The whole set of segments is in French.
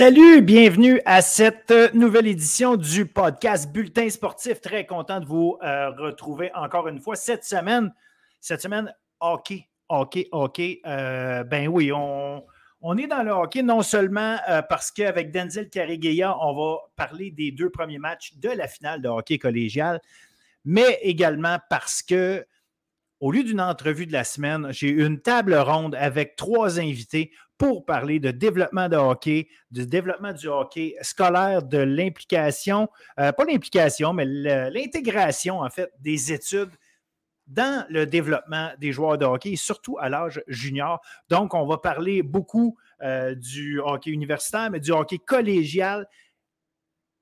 Salut, bienvenue à cette nouvelle édition du podcast Bulletin sportif. Très content de vous euh, retrouver encore une fois cette semaine. Cette semaine, hockey, hockey, hockey. Euh, ben oui, on, est dans le hockey non seulement euh, parce qu'avec Denzel Carigueya, on va parler des deux premiers matchs de la finale de hockey collégial, mais également parce que au lieu d'une entrevue de la semaine, j'ai une table ronde avec trois invités pour parler de développement de hockey, du développement du hockey scolaire, de l'implication, euh, pas l'implication, mais l'intégration en fait des études dans le développement des joueurs de hockey, surtout à l'âge junior. Donc, on va parler beaucoup euh, du hockey universitaire, mais du hockey collégial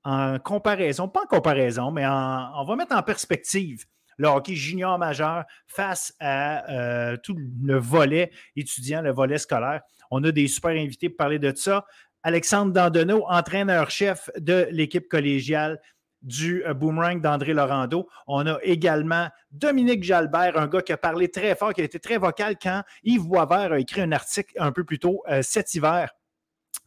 en comparaison, pas en comparaison, mais on va mettre en perspective le hockey junior majeur face à euh, tout le volet étudiant, le volet scolaire. On a des super invités pour parler de ça. Alexandre Dandonneau, entraîneur-chef de l'équipe collégiale du euh, Boomerang d'André Laurando. On a également Dominique Jalbert, un gars qui a parlé très fort, qui a été très vocal quand Yves Boisvert a écrit un article un peu plus tôt euh, cet hiver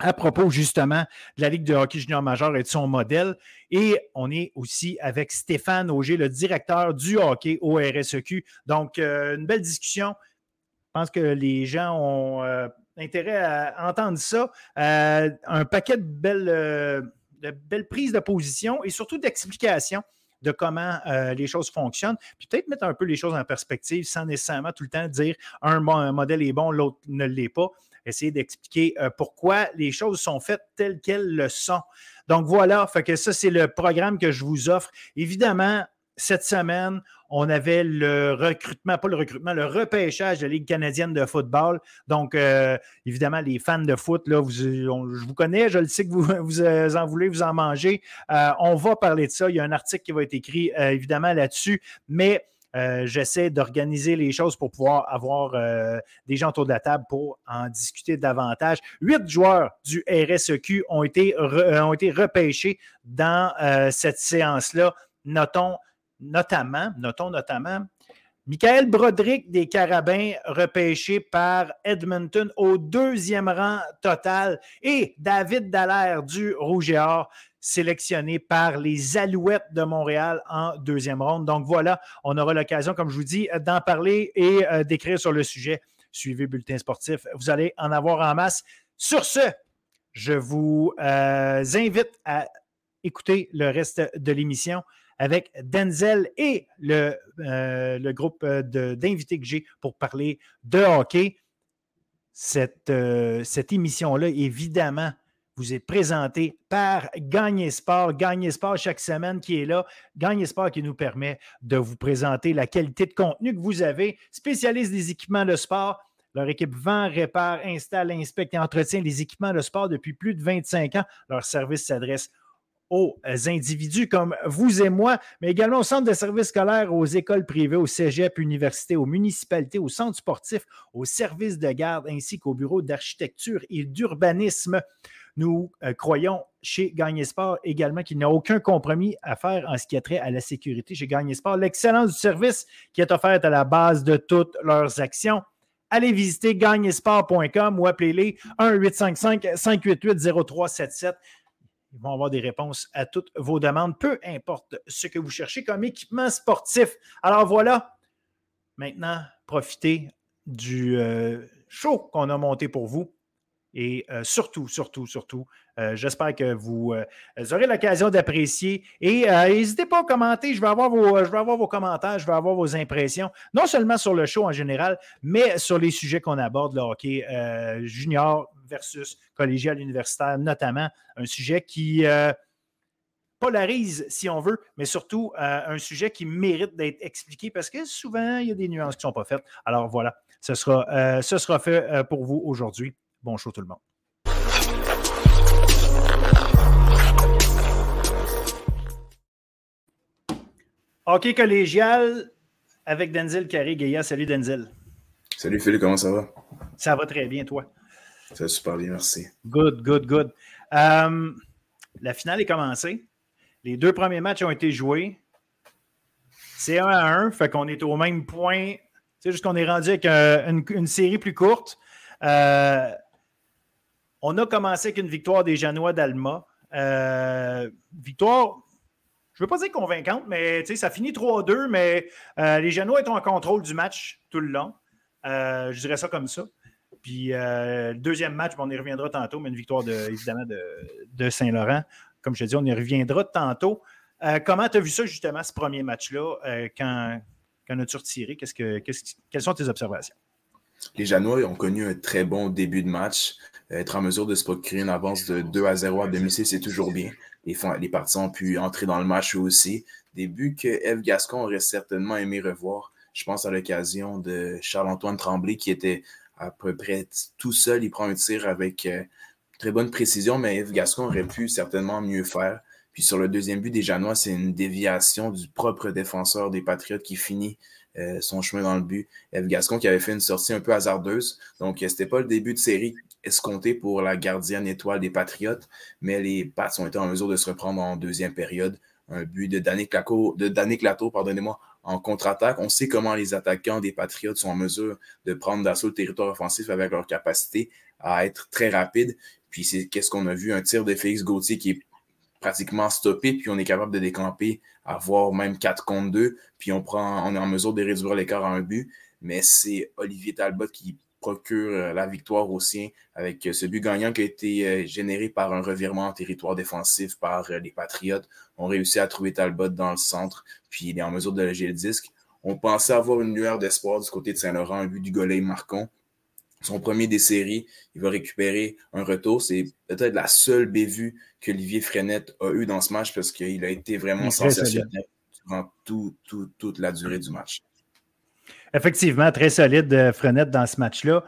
à propos justement de la Ligue de hockey junior majeur et de son modèle. Et on est aussi avec Stéphane Auger, le directeur du hockey au RSEQ. Donc, euh, une belle discussion. Je pense que les gens ont euh, intérêt à entendre ça. Euh, un paquet de belles, prises de position et surtout d'explications de comment les choses fonctionnent, puis peut-être mettre un peu les choses en perspective sans nécessairement tout le temps dire un modèle est bon, l'autre ne l'est pas essayer d'expliquer euh, pourquoi les choses sont faites telles qu'elles le sont. Donc voilà, fait que ça, c'est le programme que je vous offre. Évidemment, cette semaine, on avait le recrutement, pas le recrutement, le repêchage de la Ligue canadienne de football. Donc, euh, évidemment, les fans de foot, là, je vous connais, je le sais que vous, vous en voulez, vous en mangez. Euh, on va parler de ça. Il y a un article qui va être écrit, évidemment, là-dessus. Mais euh, j'essaie d'organiser les choses pour pouvoir avoir euh, des gens autour de la table pour en discuter davantage. Huit joueurs du RSEQ ont été, euh, ont été repêchés dans cette séance-là. Notons notamment, notons notamment Michael Broderick des Carabins, repêché par Edmonton au deuxième rang total, et David Dallaire du Rouge et Or, sélectionné par les Alouettes de Montréal en deuxième ronde. Donc voilà, on aura l'occasion, comme je vous dis, d'en parler et euh, d'écrire sur le sujet. Suivez Bulletin Sportif, vous allez en avoir en masse. Sur ce, je vous euh, invite à écouter le reste de l'émission avec Denzel et le, euh, groupe d'invités que j'ai pour parler de hockey. Cette, cette émission-là, évidemment, vous est présenté par Gagné Sport. Gagné Sport chaque semaine qui est là. Gagné Sport qui nous permet de vous présenter la qualité de contenu que vous avez. Spécialiste des équipements de sport. Leur équipe vend, répare, installe, inspecte et entretient les équipements de sport depuis plus de 25 ans. Leur service s'adresse aux individus comme vous et moi, mais également au centre de services scolaires, aux écoles privées, aux cégeps, universités, aux municipalités, aux centres sportifs, aux services de garde ainsi qu'aux bureaux d'architecture et d'urbanisme. Nous euh, croyons chez Gagné Sport également qu'il n'y a aucun compromis à faire en ce qui a trait à la sécurité chez Gagné Sport. L'excellence du service qui est offerte à la base de toutes leurs actions. Allez visiter gagnesport.com ou appelez-les 1-855-588-0377. Ils vont avoir des réponses à toutes vos demandes, peu importe ce que vous cherchez comme équipement sportif. Alors voilà, maintenant, profitez du euh, show qu'on a monté pour vous. Et euh, surtout, surtout, surtout, euh, j'espère que vous, aurez l'occasion d'apprécier. Et n'hésitez pas à commenter. Je vais, avoir vos, je vais avoir vos commentaires, je vais avoir vos impressions, non seulement sur le show en général, mais sur les sujets qu'on aborde, le hockey junior versus collégial universitaire, notamment un sujet qui polarise, si on veut, mais surtout un sujet qui mérite d'être expliqué parce que souvent, il y a des nuances qui ne sont pas faites. Alors voilà, ce sera, ce sera fait pour vous aujourd'hui. Bon show tout le monde. Hockey collégial avec Denzel Carré-Gaïa. Salut Denzel. Salut Philippe, comment ça va? Ça va très bien, toi? Ça va super bien, merci. Good, good, good. Euh, la finale est commencée. Les deux premiers matchs ont été joués. C'est 1 à 1, fait qu'on est au même point. C'est juste qu'on est rendu avec euh, une, série plus courte. Euh, On a commencé avec une victoire des Janois d'Alma. Victoire, je ne veux pas dire convaincante, mais ça finit 3-2, mais les Janois étaient en contrôle du match tout le long. je dirais ça comme ça. Puis le deuxième match, on y reviendra tantôt, mais une victoire de, évidemment de, Saint-Laurent. Comme je te dis, on y reviendra tantôt. comment tu as vu ça justement, ce premier match-là, quand, quand as-tu retiré? que, quelles sont tes observations? Les Janois ont connu un très bon début de match. Être en mesure de se procurer une avance de 2 à 0 à domicile, c'est toujours bien. Les, les partisans ont pu entrer dans le match aussi. Début que Eve Gascon aurait certainement aimé revoir. Je pense à l'occasion de Charles-Antoine Tremblay qui était à peu près tout seul. Il prend un tir avec euh, très bonne précision, mais Eve Gascon aurait pu certainement mieux faire. Puis sur le deuxième but des Janois, c'est une déviation du propre défenseur des Patriotes qui finit euh, son chemin dans le but. Eve Gascon qui avait fait une sortie un peu hasardeuse. Donc, c'était pas le début de série escompté pour la gardienne étoile des Patriotes, mais les Pats ont été en mesure de se reprendre en deuxième période. Un but de Danny Clato, de pardonnez-moi, en contre-attaque. On sait comment les attaquants des Patriotes sont en mesure de prendre d'assaut le territoire offensif avec leur capacité à être très rapide. Puis c'est qu'est-ce qu'on a vu? Un tir de Félix Gauthier qui est pratiquement stoppé, puis on est capable de décamper, avoir même 4 contre 2, puis on, prend, on est en mesure de réduire l'écart à un but. Mais c'est Olivier Talbot qui procure euh, la victoire au sien avec euh, ce but gagnant qui a été euh, généré par un revirement en territoire défensif par les Patriotes. On réussit à trouver Talbot dans le centre, puis il est en mesure de léger le disque. On pensait avoir une lueur d'espoir du côté de Saint-Laurent, un but du Golay Marcon son premier des séries. Il va récupérer un retour. C'est peut-être la seule bévue qu'Olivier Frenette a eu dans ce match parce qu'il a été vraiment sensationnel durant toute la durée du match. Effectivement, très solide euh, Frenette dans ce match-là.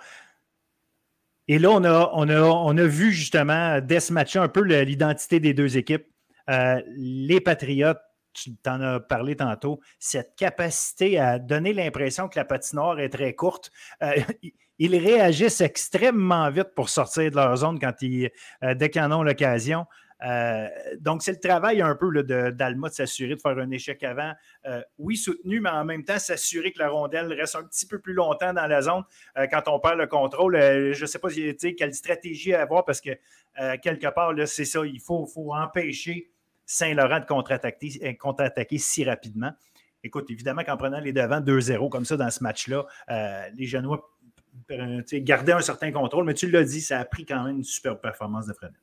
Et là, on a, vu justement dès ce match-là un peu l'identité des deux équipes. Euh, les Patriotes, tu t'en as parlé tantôt, cette capacité à donner l'impression que la patinoire est très courte. Euh, ils réagissent extrêmement vite pour sortir de leur zone quand ils, euh, dès qu'ils ont l'occasion. Euh, donc, c'est le travail un peu d'Alma de, s'assurer de faire un échec avant. Euh, oui, soutenu, mais en même temps, s'assurer que la rondelle reste un petit peu plus longtemps dans la zone quand on perd le contrôle. je ne sais pas quelle stratégie avoir parce que quelque part, c'est ça, il faut, empêcher Saint-Laurent de contre-attaquer contre si rapidement. Écoute, évidemment qu'en prenant les devants 2-0 comme ça dans ce match-là, les Genois euh, garder un certain contrôle, mais tu l'as dit, ça a pris quand même une super performance de Frenette.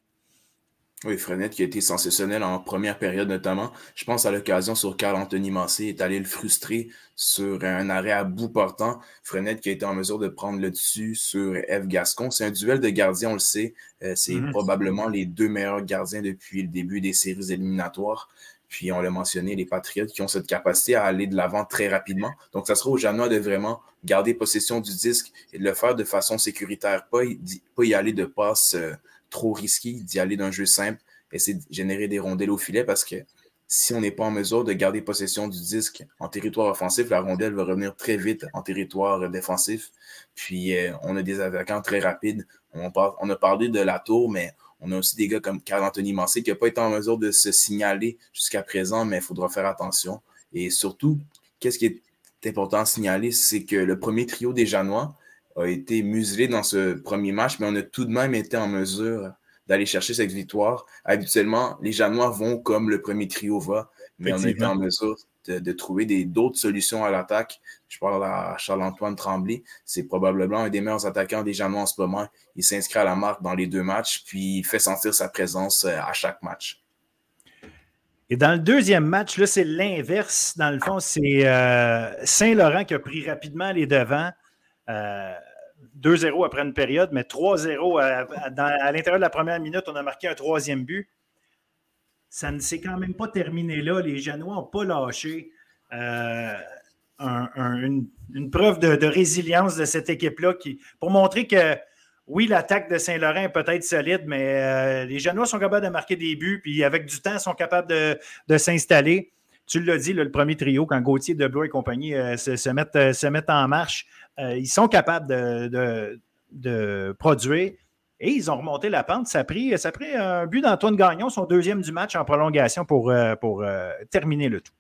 Oui, Frenette qui a été sensationnel en première période notamment. Je pense à l'occasion sur Carl-Anthony Massé est allé le frustrer sur un arrêt à bout portant. Frenette qui a été en mesure de prendre le dessus sur Eve Gascon. C'est un duel de gardiens, on le sait. Euh, c'est mm-hmm. probablement les deux meilleurs gardiens depuis le début des séries éliminatoires. Puis on l'a mentionné, les Patriotes qui ont cette capacité à aller de l'avant très rapidement. Donc, ça sera aux Janois de vraiment garder possession du disque et de le faire de façon sécuritaire, pas y, pas y aller de passe euh, trop risqué, d'y aller d'un jeu simple, essayer de générer des rondelles au filet parce que si on n'est pas en mesure de garder possession du disque en territoire offensif, la rondelle va revenir très vite en territoire défensif. Puis euh, on a des attaquants très rapides. On, on a parlé de la tour, mais on a aussi des gars comme Carl-Anthony Massé qui n'a pas été en mesure de se signaler jusqu'à présent, mais il faudra faire attention. Et surtout, qu'est-ce qui est important à signaler, c'est que le premier trio des Janois a été muselé dans ce premier match, mais on a tout de même été en mesure d'aller chercher cette victoire. Habituellement, les Janois vont comme le premier trio va, mais on a été en mesure de, trouver d'autres solutions à l'attaque. Je parle à Charles-Antoine Tremblay. C'est probablement un des meilleurs attaquants des Janois en ce moment. Il s'inscrit à la marque dans les deux matchs, puis il fait sentir sa présence euh, à chaque match. Et dans le deuxième match, là, c'est l'inverse. Dans le fond, c'est euh, Saint-Laurent qui a pris rapidement les devants. 2-0 euh, après une période, mais 3-0 à, à l'intérieur de la première minute, on a marqué un troisième but ça ne s'est quand même pas terminé là. Les Genois n'ont pas lâché. Euh, une, preuve de, résilience de cette équipe-là qui, pour montrer que oui, l'attaque de Saint-Laurent est peut-être solide, mais euh, les Genois sont capables de marquer des buts, puis avec du temps, sont capables de, s'installer. Tu l'as dit, le premier trio, quand Gauthier, Deblois et compagnie euh, se, mettent, en marche, ils sont capables de, produire. Et ils ont remonté la pente. Ça a pris, ça pris un but d'Antoine Gagnon, son deuxième du match en prolongation pour, euh, euh, terminer le tout.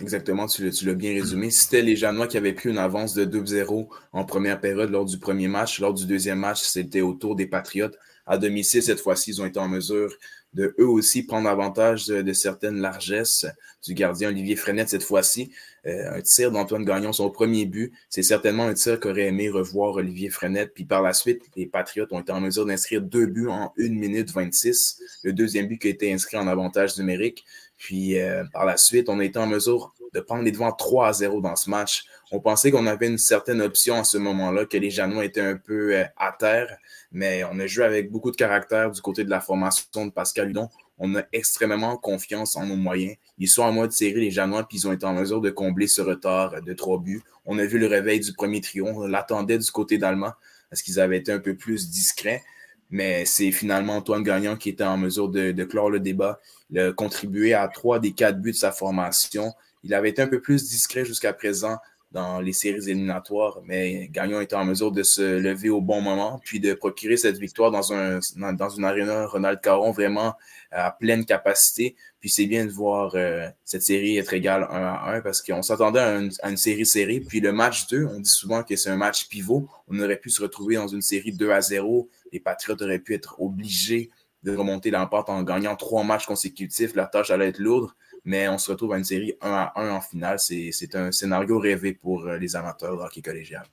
Exactement, tu, l'as bien résumé. C'était les Janois qui avaient pris une avance de 2-0 en première période lors du premier match. Lors du deuxième match, c'était au tour des Patriotes à domicile. Cette fois-ci, ils ont été en mesure de eux aussi prendre avantage de, certaines largesses du gardien Olivier Frenette cette fois-ci. Euh, un tir d'Antoine Gagnon, son premier but, c'est certainement un tir qu'aurait aimé revoir Olivier Frenette. Puis par la suite, les Patriotes ont été en mesure d'inscrire deux buts en 1 minute 26. Le deuxième but qui a été inscrit en avantage numérique. Puis euh, par la suite, on a été en mesure de prendre les devants 3 à 0 dans ce match. On pensait qu'on avait une certaine option à ce moment-là, que les Janois étaient un peu euh, à terre mais on a joué avec beaucoup de caractère du côté de la formation de Pascal Hudon. On a extrêmement confiance en nos moyens. Ils sont en mode série, les Janois, puis ils ont été en mesure de combler ce retard de trois buts. On a vu le réveil du premier trio. On l'attendait du côté d'Allemand parce qu'ils avaient été un peu plus discrets. Mais c'est finalement Antoine Gagnon qui était en mesure de, clore le débat. Il a à trois des quatre buts de sa formation. Il avait été un peu plus discret jusqu'à présent dans les séries éliminatoires, mais Gagnon était en mesure de se lever au bon moment, puis de procurer cette victoire dans, un, dans une aréna Ronald Caron vraiment à pleine capacité. Puis c'est bien de voir euh, cette série être égale 1 à 1 parce qu'on s'attendait à, une série-série. Puis le match 2, on dit souvent que c'est un match pivot. On aurait pu se retrouver dans une série 2 à 0. Les Patriots auraient pu être obligés de remonter l'emporte en gagnant trois matchs consécutifs. La tâche allait être lourde mais on se retrouve à une série 1 à 1 en finale. C'est un scénario rêvé pour euh, les amateurs de hockey collégial.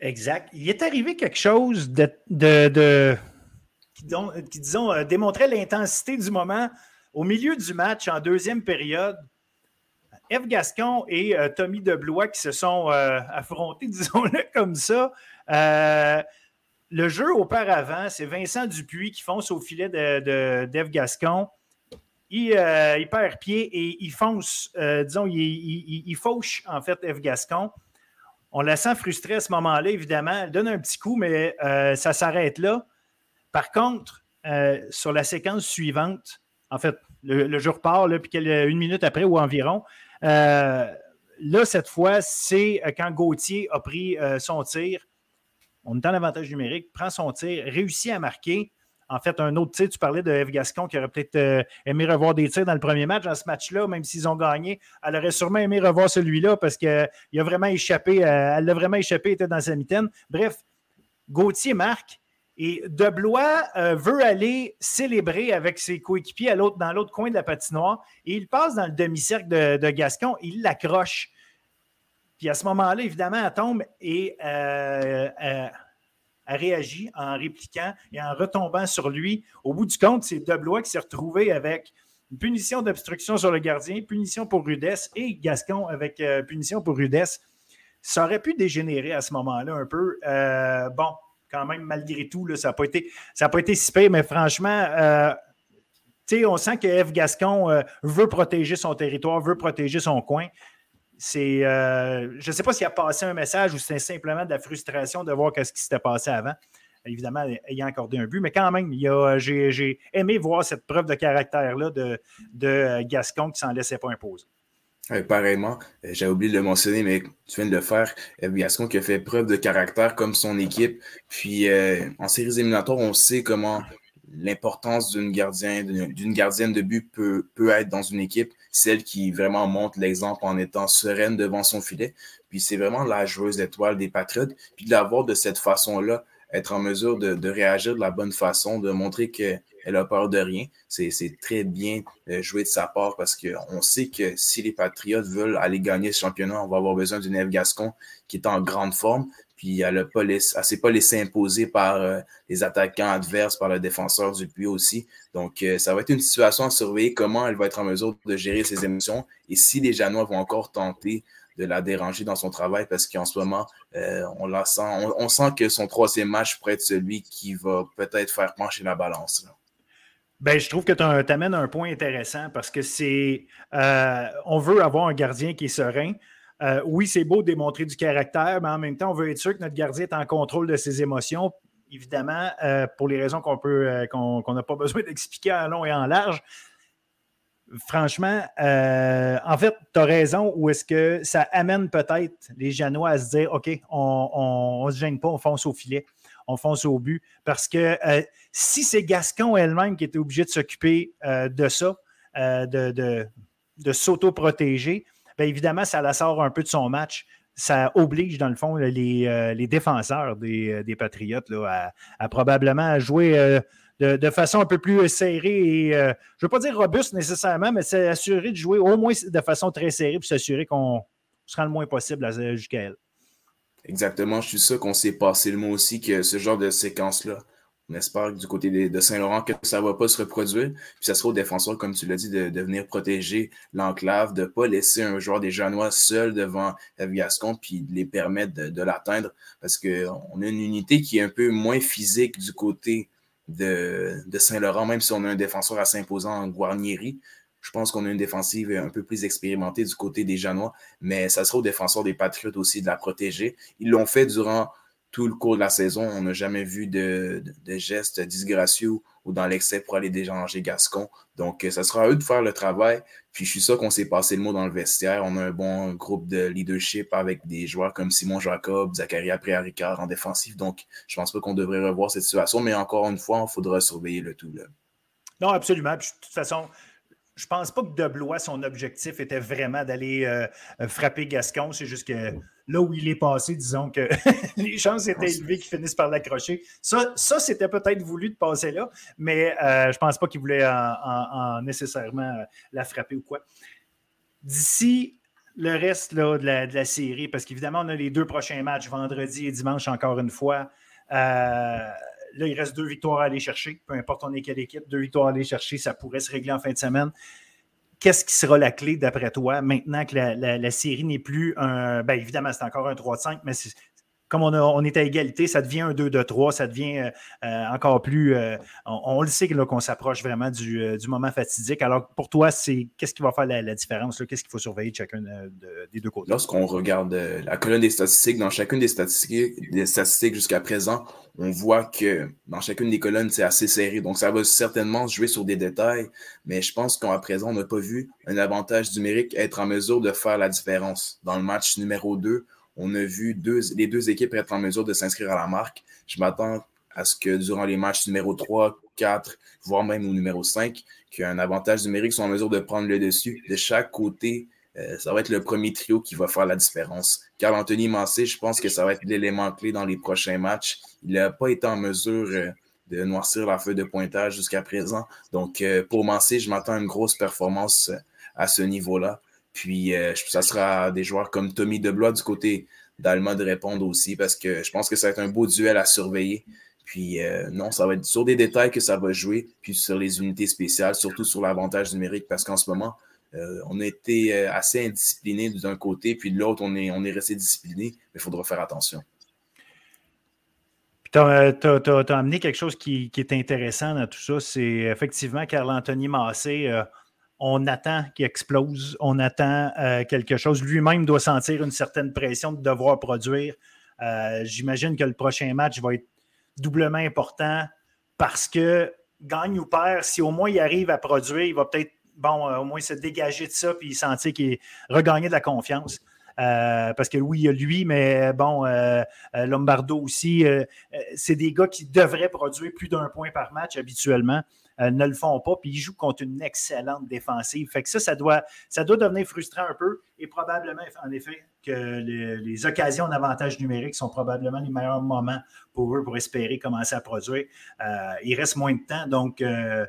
Exact. Il est arrivé quelque chose de, de, qui, disons, euh, démontrait l'intensité du moment. Au milieu du match, en deuxième période, Eve Gascon et euh, Tommy Deblois qui se sont affrontés, disons-le comme ça. le jeu auparavant, c'est Vincent Dupuis qui fonce au filet d'Eve de, Gascon euh, il, perd pied et il fonce, euh, disons, il, fauche en fait F. Gascon. On la sent frustrée à ce moment-là, évidemment. Elle donne un petit coup, mais euh, ça s'arrête là. Par contre, sur la séquence suivante, en fait, le, jour part, une minute après ou environ, là, cette fois, c'est quand Gauthier a pris son tir. On est en avantage numérique, prend son tir, réussit à marquer. En fait, un autre tir, tu parlais de Eve Gascon qui aurait peut-être euh, aimé revoir des tirs dans le premier match. Dans ce match-là, même s'ils ont gagné, elle aurait sûrement aimé revoir celui-là parce qu'il a vraiment échappé. Euh, elle l'a vraiment échappé, était dans sa mitaine. Bref, Gauthier marque. Et Deblois euh, veut aller célébrer avec ses coéquipiers dans l'autre coin de la patinoire. Et il passe dans le demi-cercle de, Gascon. il l'accroche. Puis à ce moment-là, évidemment, elle tombe et a réagi en répliquant et en retombant sur lui. Au bout du compte, c'est Deblois qui s'est retrouvé avec une punition d'obstruction sur le gardien, punition pour rudesse et Gascon avec euh, punition pour rudesse. Ça aurait pu dégénérer à ce moment-là un peu. Euh, bon, quand même, malgré tout, ça n'a pas, été, pas si mais franchement, euh, on sent que F. Gascon veut protéger son territoire, veut protéger son coin c'est, euh, je ne sais pas s'il a passé un message ou c'est simplement de la frustration de voir ce qui s'était passé avant. Évidemment, ayant accordé un but, mais quand même, j'ai, aimé voir cette preuve de caractère-là de, de Gascon qui s'en laissait pas imposer. pareillement, euh, j'ai oublié de le mentionner, mais tu viens de le faire. Euh, Gascon qui a fait preuve de caractère comme son équipe. Puis en séries éliminatoires, on sait comment l'importance d'une gardienne, d'une gardienne de but peut, être dans une équipe, celle qui vraiment montre l'exemple en étant sereine devant son filet. Puis c'est vraiment la joueuse étoile des Patriotes. Puis de l'avoir de cette façon-là, être en mesure de, de, réagir de la bonne façon, de montrer qu'elle a peur de rien, c'est très bien euh, joué de sa part parce qu'on sait que si les Patriotes veulent aller gagner ce championnat, on va avoir besoin d'une Eve Gascon qui est en grande forme. Puis elle ne s'est pas laissée imposer par euh, les attaquants adverses, par le défenseur du puits aussi. Donc, euh, ça va être une situation à surveiller, comment elle va être en mesure de gérer ses émotions et si les Janois vont encore tenter de la déranger dans son travail parce qu'en ce moment, euh, on, la sent, on, sent que son troisième match pourrait être celui qui va peut-être faire pencher la balance. Ben, je trouve que tu amènes un point intéressant parce que c'est. on veut avoir un gardien qui est serein. Euh, oui, c'est beau de démontrer du caractère, mais en même temps, on veut être sûr que notre gardien est en contrôle de ses émotions. Évidemment, euh, pour les raisons qu'on peut, euh, qu'on n'a pas besoin d'expliquer en long et en large. Franchement, en fait, tu as raison, ou est-ce que ça amène peut-être les Janois à se dire OK, on ne se gêne pas, on fonce au filet, on fonce au but. Parce que si c'est Gascon elle-même qui était obligée de s'occuper de ça, de, de, de s'auto-protéger, bien évidemment, ça la sort un peu de son match. ça oblige, dans le fond, les, défenseurs des, Patriotes à, probablement jouer de, façon un peu plus serrée et, je ne veux pas dire robuste nécessairement, mais s'assurer de jouer au moins de façon très serrée pour s'assurer qu'on sera le moins possible jusqu'à elle. Exactement, je suis sûr qu'on s'est passé le mot aussi que ce genre de séquence-là, on espère du côté de, Saint-Laurent que ça ne va pas se reproduire. Puis ça sera aux défenseurs, comme tu l'as dit, de, venir protéger l'enclave, de ne pas laisser un joueur des Janois seul devant. Gascon, puis de les permettre de, l'atteindre. Parce qu'on a une unité qui est un peu moins physique du côté de, Saint-Laurent, même si on a un défenseur assez imposant en Guarnieri. Je pense qu'on a une défensive un peu plus expérimentée du côté des Janois, mais ça sera aux défenseurs des Patriotes aussi de la protéger. Ils l'ont fait durant tout le cours de la saison. On n'a jamais vu de, gestes disgracieux ou dans l'excès pour aller déranger Gascon. Donc, ça sera à eux de faire le travail. Puis, je suis sûr qu'on s'est passé le mot dans le vestiaire. On a un bon groupe de leadership avec des joueurs comme Simon Jacob, Zachary Ricard en défensif. Donc, je pense pas qu'on devrait revoir cette situation. Mais encore une fois, il faudra surveiller le tout. Non, absolument. de toute façon, je pense pas que Deblois, son objectif était vraiment d'aller euh, euh, frapper Gascon. C'est juste que là où il est passé, disons que les chances étaient élevées qu'il finisse par l'accrocher. Ça, ça c'était peut-être voulu de passer là, mais euh, je pense pas qu'il voulait en, nécessairement la frapper ou quoi. D'ici le reste de, la, série, parce qu'évidemment, on a les deux prochains matchs, vendredi et dimanche, encore une fois. Là, il reste deux victoires à aller chercher, peu importe on est quelle équipe, deux victoires à aller chercher, ça pourrait se régler en fin de semaine. Qu'est-ce qui sera la clé d'après toi maintenant que la, série n'est plus un. Bien évidemment, c'est encore un 3-5, mais comme on, est à égalité, ça devient un 2 3, ça devient euh, euh, encore plus. Euh, on, le sait qu'on s'approche vraiment du, moment fatidique. Alors, pour toi, c'est qu'est-ce qui va faire la, différence? Qu'est-ce qu'il faut surveiller de chacun des deux côtés? Lorsqu'on regarde la colonne des statistiques, dans chacune des statistiques, des statistiques jusqu'à présent, on voit que dans chacune des colonnes, c'est assez serré. Donc, ça va certainement jouer sur des détails, mais je pense qu'à présent, on n'a pas vu un avantage numérique être en mesure de faire la différence. Dans le match numéro 2, on a vu les deux équipes être en mesure de s'inscrire à la marque. Je m'attends à ce que durant les matchs numéro 3, 4, voire même au numéro 5, qu'il y un avantage numérique soit en mesure de prendre le dessus. De chaque côté, euh, ça va être le premier trio qui va faire la différence. Car Anthony Massé, je pense que ça va être l'élément clé dans les prochains matchs. Il n'a pas été en mesure euh, de noircir la feuille de pointage jusqu'à présent. Donc, euh, pour Massé, je m'attends à une grosse performance à ce niveau-là. Puis, euh, ça sera des joueurs comme Tommy Deblois du côté d'Alma de répondre aussi parce que je pense que ça va être un beau duel à surveiller. Puis, euh, non, ça va être sur des détails que ça va jouer, puis sur les unités spéciales, surtout sur l'avantage numérique parce qu'en ce moment, euh, on a été assez indiscipliné d'un côté, puis de l'autre, on est, on est resté discipliné, mais il faudra faire attention. Tu as, amené quelque chose qui, qui, est intéressant dans tout ça. C'est effectivement Carl-Anthony Massé on attend qu'il explose, on attend euh, quelque chose. Lui-même doit sentir une certaine pression de devoir produire. Euh, j'imagine que le prochain match va être doublement important parce que gagne ou perd, si au moins il arrive à produire, il va peut-être bon, euh, au moins se dégager de ça puis sentir qu'il est de la confiance. Parce que oui, il y a lui, mais bon, Lombardo aussi, c'est des gars qui devraient produire plus d'un point par match habituellement. Euh, ne le font pas, puis ils jouent contre une excellente défensive. Fait que ça, ça doit, devenir frustrant un peu et probablement, en effet, que les, occasions d'avantage numérique sont probablement les meilleurs moments pour eux pour espérer commencer à produire. Euh, il reste moins de temps, donc euh,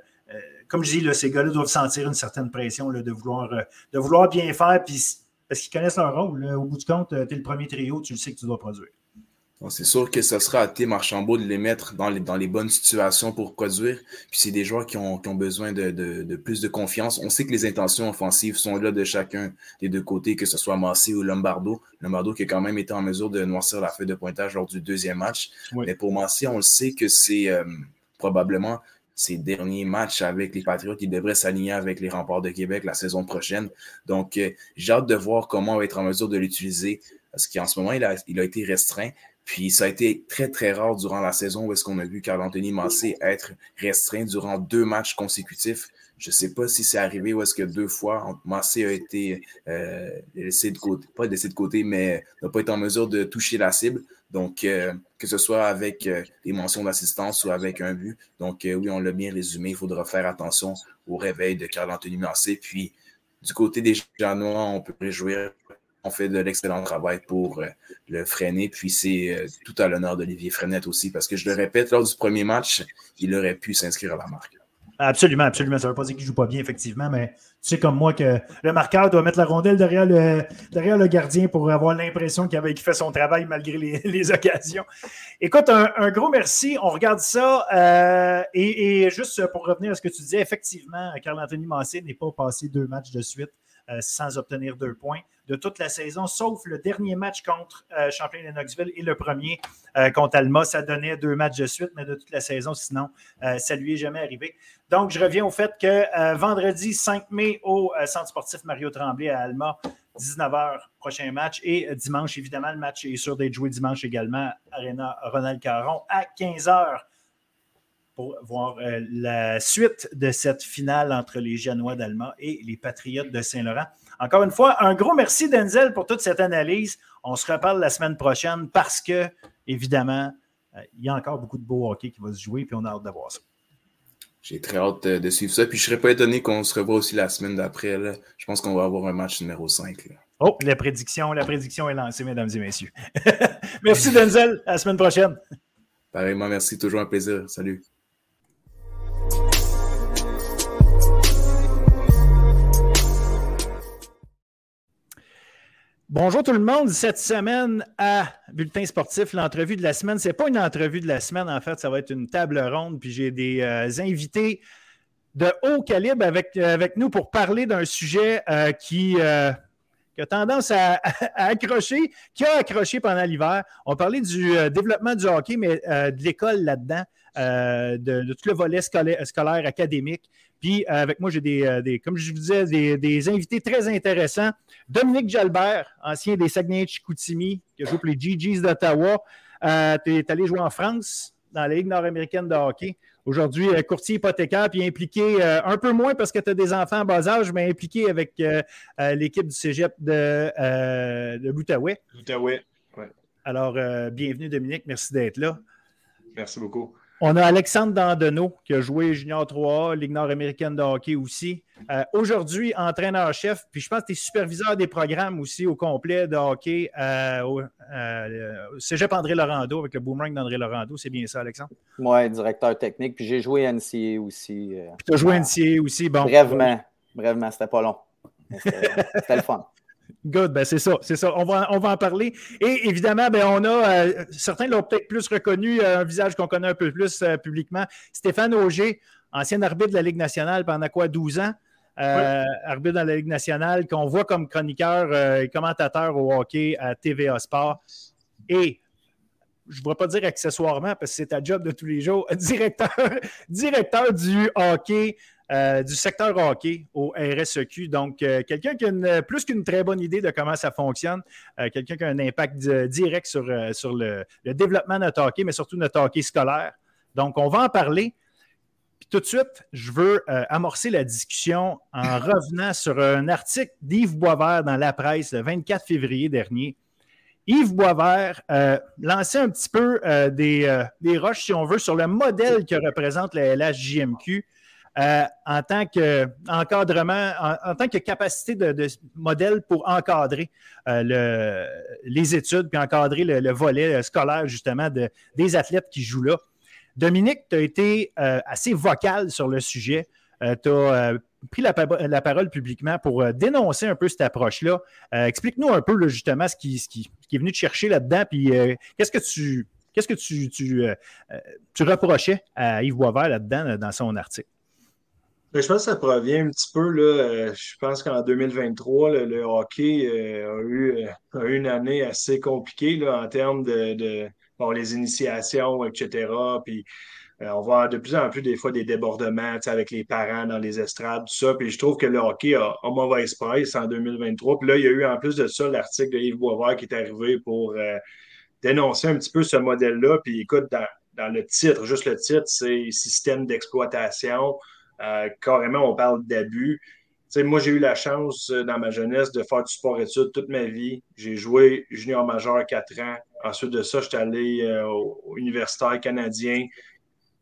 comme je dis, ces gars-là doivent sentir une certaine pression de, vouloir, de vouloir bien faire, puis, parce qu'ils connaissent leur rôle. Au bout du compte, tu es le premier trio, tu le sais que tu dois produire. C'est sûr que ce sera à Tim Archambault de les mettre dans les, dans les bonnes situations pour produire. Puis c'est des joueurs qui ont, qui ont besoin de, de, de, plus de confiance. On sait que les intentions offensives sont là de chacun des deux côtés, que ce soit Massé ou Lombardo. Lombardo qui a quand même été en mesure de noircir la feuille de pointage lors du deuxième match. Mais pour Massé, on le sait que c'est euh, probablement ses derniers matchs avec les Patriots. Il devrait s'aligner avec les remparts de Québec la saison prochaine. Donc, euh, j'ai hâte de voir comment on va être en mesure de l'utiliser parce qu'en ce moment, il a, été restreint. Puis ça a été très, très rare durant la saison où est-ce qu'on a vu Carl-Anthony Massé être restreint durant deux matchs consécutifs. Je ne sais pas si c'est arrivé ou est-ce que deux fois, Massé a été euh, laissé de côté, pas laissé de côté, mais n'a pas été en mesure de toucher la cible. Donc, euh, que ce soit avec euh, des mentions d'assistance ou avec un but. Donc, oui, on l'a bien résumé. Il faudra faire attention au réveil de Carl-Anthony Massé. Puis, du côté des Janois, on peut réjouir ont fait de l'excellent travail pour le freiner. Puis c'est tout à l'honneur d'Olivier Frenette aussi, parce que je le répète, lors du premier match, il aurait pu s'inscrire à la marque. Absolument, absolument. Ça ne veut pas dire qu'il ne joue pas bien, effectivement, mais tu sais comme moi que le marqueur doit mettre la rondelle derrière le, gardien pour avoir l'impression qu'il fait son travail malgré les, occasions. Écoute, un, gros merci. On regarde ça. Euh, et, juste pour revenir à ce que tu disais, effectivement, Carl-Anthony Massé n'est pas passé deux matchs de suite sans obtenir deux points de toute la saison, sauf le dernier match contre euh, Champlain de Knoxville et le premier euh, contre Alma. Ça donnait deux matchs de suite, mais de toute la saison, sinon, euh, ça lui est jamais arrivé. Donc, je reviens au fait que vendredi 5 mai au Centre sportif Mario Tremblay à Alma, 19h, prochain match. Et dimanche, évidemment, le match est sûr d'être joué dimanche également, Arena Ronald Caron à 15h pour voir la suite de cette finale entre les Janois d'Alma et les Patriotes de Saint-Laurent. Encore une fois, un gros merci, Denzel, pour toute cette analyse. On se reparle la semaine prochaine parce que, évidemment, euh, il y a encore beaucoup de beau hockey qui va se jouer, puis on a hâte de voir ça. J'ai très hâte de, suivre ça. Puis je ne serais pas étonné qu'on se revoie aussi la semaine d'après. Je pense qu'on va avoir un match numéro 5. Oh, la prédiction, la prédiction est lancée, mesdames et messieurs. merci, Denzel. À la semaine prochaine. Pareillement, merci. Toujours un plaisir. Salut. Bonjour tout le monde. Cette semaine à Bulletin sportif, l'entrevue de la semaine, ce n'est pas une entrevue de la semaine, en fait, ça va être une table ronde. Puis j'ai des euh, invités de haut calibre avec, euh, avec nous pour parler d'un sujet euh, qui, a tendance à, accrocher, qui a accroché pendant l'hiver. On parlait du développement du hockey, mais de l'école là-dedans, de, tout le volet scolaire académique. Puis euh, avec moi, j'ai euh, des, comme je vous disais, des, invités très intéressants. Dominique Jalbert, ancien des Saguenay-Chicoutimi, qui a joué pour les GGs d'Ottawa. Euh, tu es allé jouer en France, dans la Ligue nord-américaine de hockey. Aujourd'hui, courtier hypothécaire, puis impliqué un peu moins parce que tu as des enfants en bas âge, mais impliqué avec l'équipe du cégep de, de l'Outaouais. L'Outaouais, oui. Alors, bienvenue Dominique, merci d'être là. Merci beaucoup. On a Alexandre Dandonneau qui a joué Junior 3A, Ligue nord-américaine de hockey aussi. Euh, aujourd'hui, entraîneur-chef, puis je pense que tu es superviseur des programmes aussi au complet de hockey euh, au euh, Cégep André Laurando avec le boomerang d'André Laurando. C'est bien ça, Alexandre? Oui, directeur technique. Puis j'ai joué NCA aussi. puis tu as joué NCA aussi. Bon, Brèvement. Brèvement, c'était pas long. C'était le fun. Good, ben c'est ça, c'est ça. On va, on va en parler. Et évidemment, ben on a, euh, certains l'ont peut-être plus reconnu, euh, un visage qu'on connaît un peu plus euh, publiquement. Stéphane Auger, ancien arbitre de la Ligue nationale pendant quoi, 12 ans? Arbitre dans la Ligue nationale, qu'on voit comme chroniqueur et commentateur au hockey à TVA Sport. Et je ne vais pas dire accessoirement parce que c'est ta job de tous les jours, directeur, directeur du hockey euh, du secteur hockey au RSEQ. Donc, euh, quelqu'un qui a plus qu'une très bonne idée de comment ça fonctionne, euh, quelqu'un qui a un impact direct sur, sur le, développement de notre hockey, mais surtout notre hockey scolaire. Donc, on va en parler. Puis tout de suite, je veux amorcer la discussion en revenant sur un article d'Yves Boisvert dans la presse le 24 février dernier. Yves Boisvert lançait un petit peu des, des roches, si on veut, sur le modèle que représente la LHJMQ euh, en tant qu'encadrement, en, tant que capacité de, modèle pour encadrer euh, les études, puis encadrer le, volet scolaire, justement, des athlètes qui jouent là. Dominique, tu as été euh, assez vocal sur le sujet. tu as pris la, parole publiquement pour dénoncer un peu cette approche-là. Explique-nous un peu, justement, ce qui, est venu te chercher là-dedans, puis qu'est-ce que que tu, tu reprochais à Yves Boisvert là-dedans dans son article? Je pense que ça provient un petit peu, là, euh, je pense qu'en 2023, le hockey euh, a, eu, euh, a, eu, une année assez compliquée là, en termes de, de bon, les initiations, etc. Puis on voit de plus en plus des fois des débordements avec les parents dans les estrades, tout ça. Puis je trouve que le hockey a, a mauvaise presse en 2023. Puis là, il y a eu en plus de ça l'article de Yves Boisvert qui est arrivé pour dénoncer un petit peu ce modèle-là. Puis écoute, dans, dans le titre, juste le titre, c'est système d'exploitation. Euh, carrément, on parle d'abus. moi, j'ai eu la chance euh, dans ma jeunesse de faire du sport-études toute ma vie. J'ai joué junior majeur à 4 ans. Ensuite de ça, j'étais allé euh, au universitaire canadien.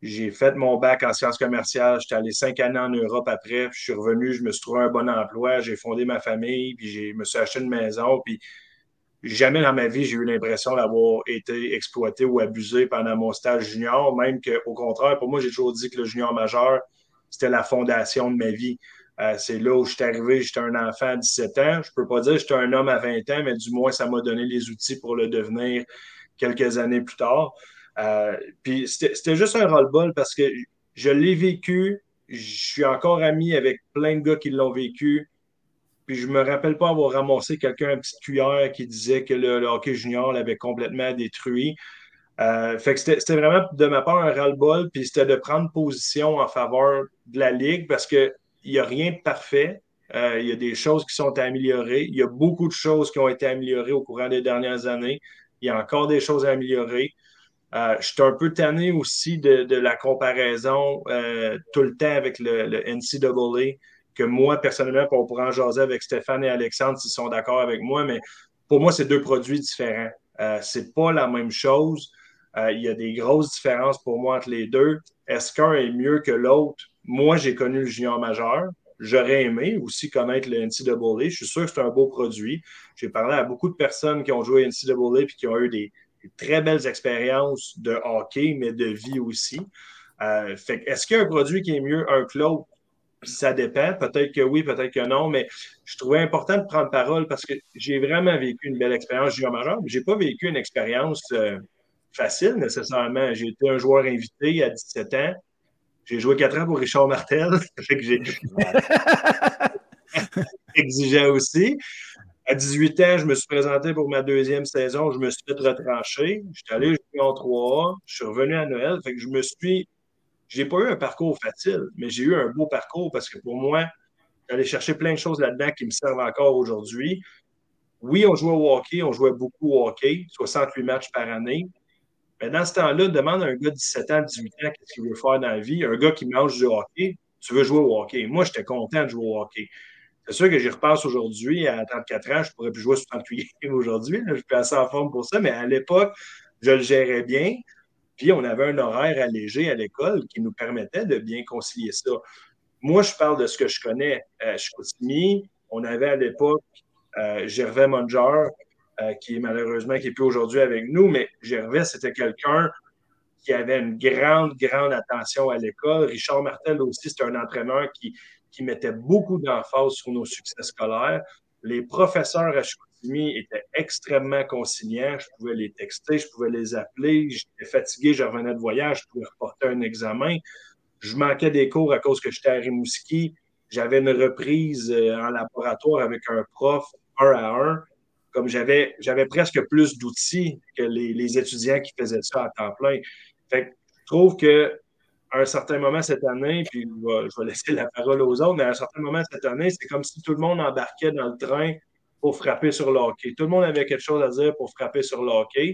J'ai fait mon bac en sciences commerciales. J'étais allé cinq années en Europe après. Je suis revenu, je me suis trouvé un bon emploi. J'ai fondé ma famille. Puis je me suis acheté une maison. Puis jamais dans ma vie, j'ai eu l'impression d'avoir été exploité ou abusé pendant mon stage junior. Même qu'au contraire, pour moi, j'ai toujours dit que le junior majeur, c'était la fondation de ma vie. Euh, c'est là où je suis arrivé, j'étais un enfant à 17 ans. Je ne peux pas dire que j'étais un homme à 20 ans, mais du moins, ça m'a donné les outils pour le devenir quelques années plus tard. Euh, puis c'était juste un roll-ball parce que je l'ai vécu. Je suis encore ami avec plein de gars qui l'ont vécu. Puis je me rappelle pas avoir ramassé quelqu'un à petite cuillère qui disait que le, hockey junior l'avait complètement détruit. Euh, fait que c'était vraiment de ma part un ras-le-bol, puis c'était de prendre position en faveur de la Ligue parce qu'il n'y a rien de parfait. Euh, il y a des choses qui sont améliorées. Il y a beaucoup de choses qui ont été améliorées au courant des dernières années. Il y a encore des choses à améliorer. Euh, je suis un peu tanné aussi de, la comparaison euh, tout le temps avec le, le, NCAA, que moi, personnellement, on pourra en jaser avec Stéphane et Alexandre s'ils sont d'accord avec moi, mais pour moi, c'est deux produits différents. Euh, c'est pas la même chose. Euh, il y a des grosses différences pour moi entre les deux. Est-ce qu'un est mieux que l'autre? Moi, j'ai connu le junior majeur. J'aurais aimé aussi connaître le NCAA. Je suis sûr que c'est un beau produit. J'ai parlé à beaucoup de personnes qui ont joué NCAA et qui ont eu des, très belles expériences de hockey, mais de vie aussi. Euh, est-ce qu'il y a un produit qui est mieux un que l'autre? Ça dépend. Peut-être que oui, peut-être que non, mais je trouvais important de prendre parole parce que j'ai vraiment vécu une belle expérience junior majeur, mais je n'ai pas vécu une expérience euh, facile nécessairement. J'ai été un joueur invité à 17 ans. J'ai joué 4 ans pour Richard Martel. fait que j'ai exigeant aussi. À 18 ans, je me suis présenté pour ma deuxième saison. Je me suis fait retrancher. J'étais allé jouer en 3 Je suis revenu à Noël. Fait que je me suis. J'ai pas eu un parcours facile, mais j'ai eu un beau parcours parce que pour moi, j'allais chercher plein de choses là-dedans qui me servent encore aujourd'hui. Oui, on jouait au hockey, on jouait beaucoup au hockey, 68 matchs par année. Mais dans ce temps-là, demande à un gars de 17 ans, 18 ans, qu'est-ce qu'il veut faire dans la vie. Un gars qui mange du hockey, tu veux jouer au hockey. Moi, j'étais content de jouer au hockey. C'est sûr que j'y repasse aujourd'hui, à 34 ans, je pourrais plus jouer sur 38 aujourd'hui. Je suis assez en forme pour ça, mais à l'époque, je le gérais bien. Puis on avait un horaire allégé à l'école qui nous permettait de bien concilier ça. Moi, je parle de ce que je connais. Euh, Chicoutimi, on avait à l'époque euh, Gervais Monger, euh, qui est malheureusement qui n'est plus aujourd'hui avec nous, mais Gervais, c'était quelqu'un qui avait une grande, grande attention à l'école. Richard Martel aussi, c'était un entraîneur qui, qui mettait beaucoup d'emphase sur nos succès scolaires. Les professeurs à Chicoutimi étaient extrêmement conciliants. Je pouvais les texter, je pouvais les appeler. J'étais fatigué, je revenais de voyage, je pouvais reporter un examen. Je manquais des cours à cause que j'étais à Rimouski. J'avais une reprise euh, en laboratoire avec un prof un à un. Comme j'avais, j'avais presque plus d'outils que les, étudiants qui faisaient ça à temps plein. Fait que je trouve que un certain moment cette année, puis je vais, laisser la parole aux autres, mais à un certain moment cette année, c'est comme si tout le monde embarquait dans le train pour frapper sur le. Tout le monde avait quelque chose à dire pour frapper sur le. Je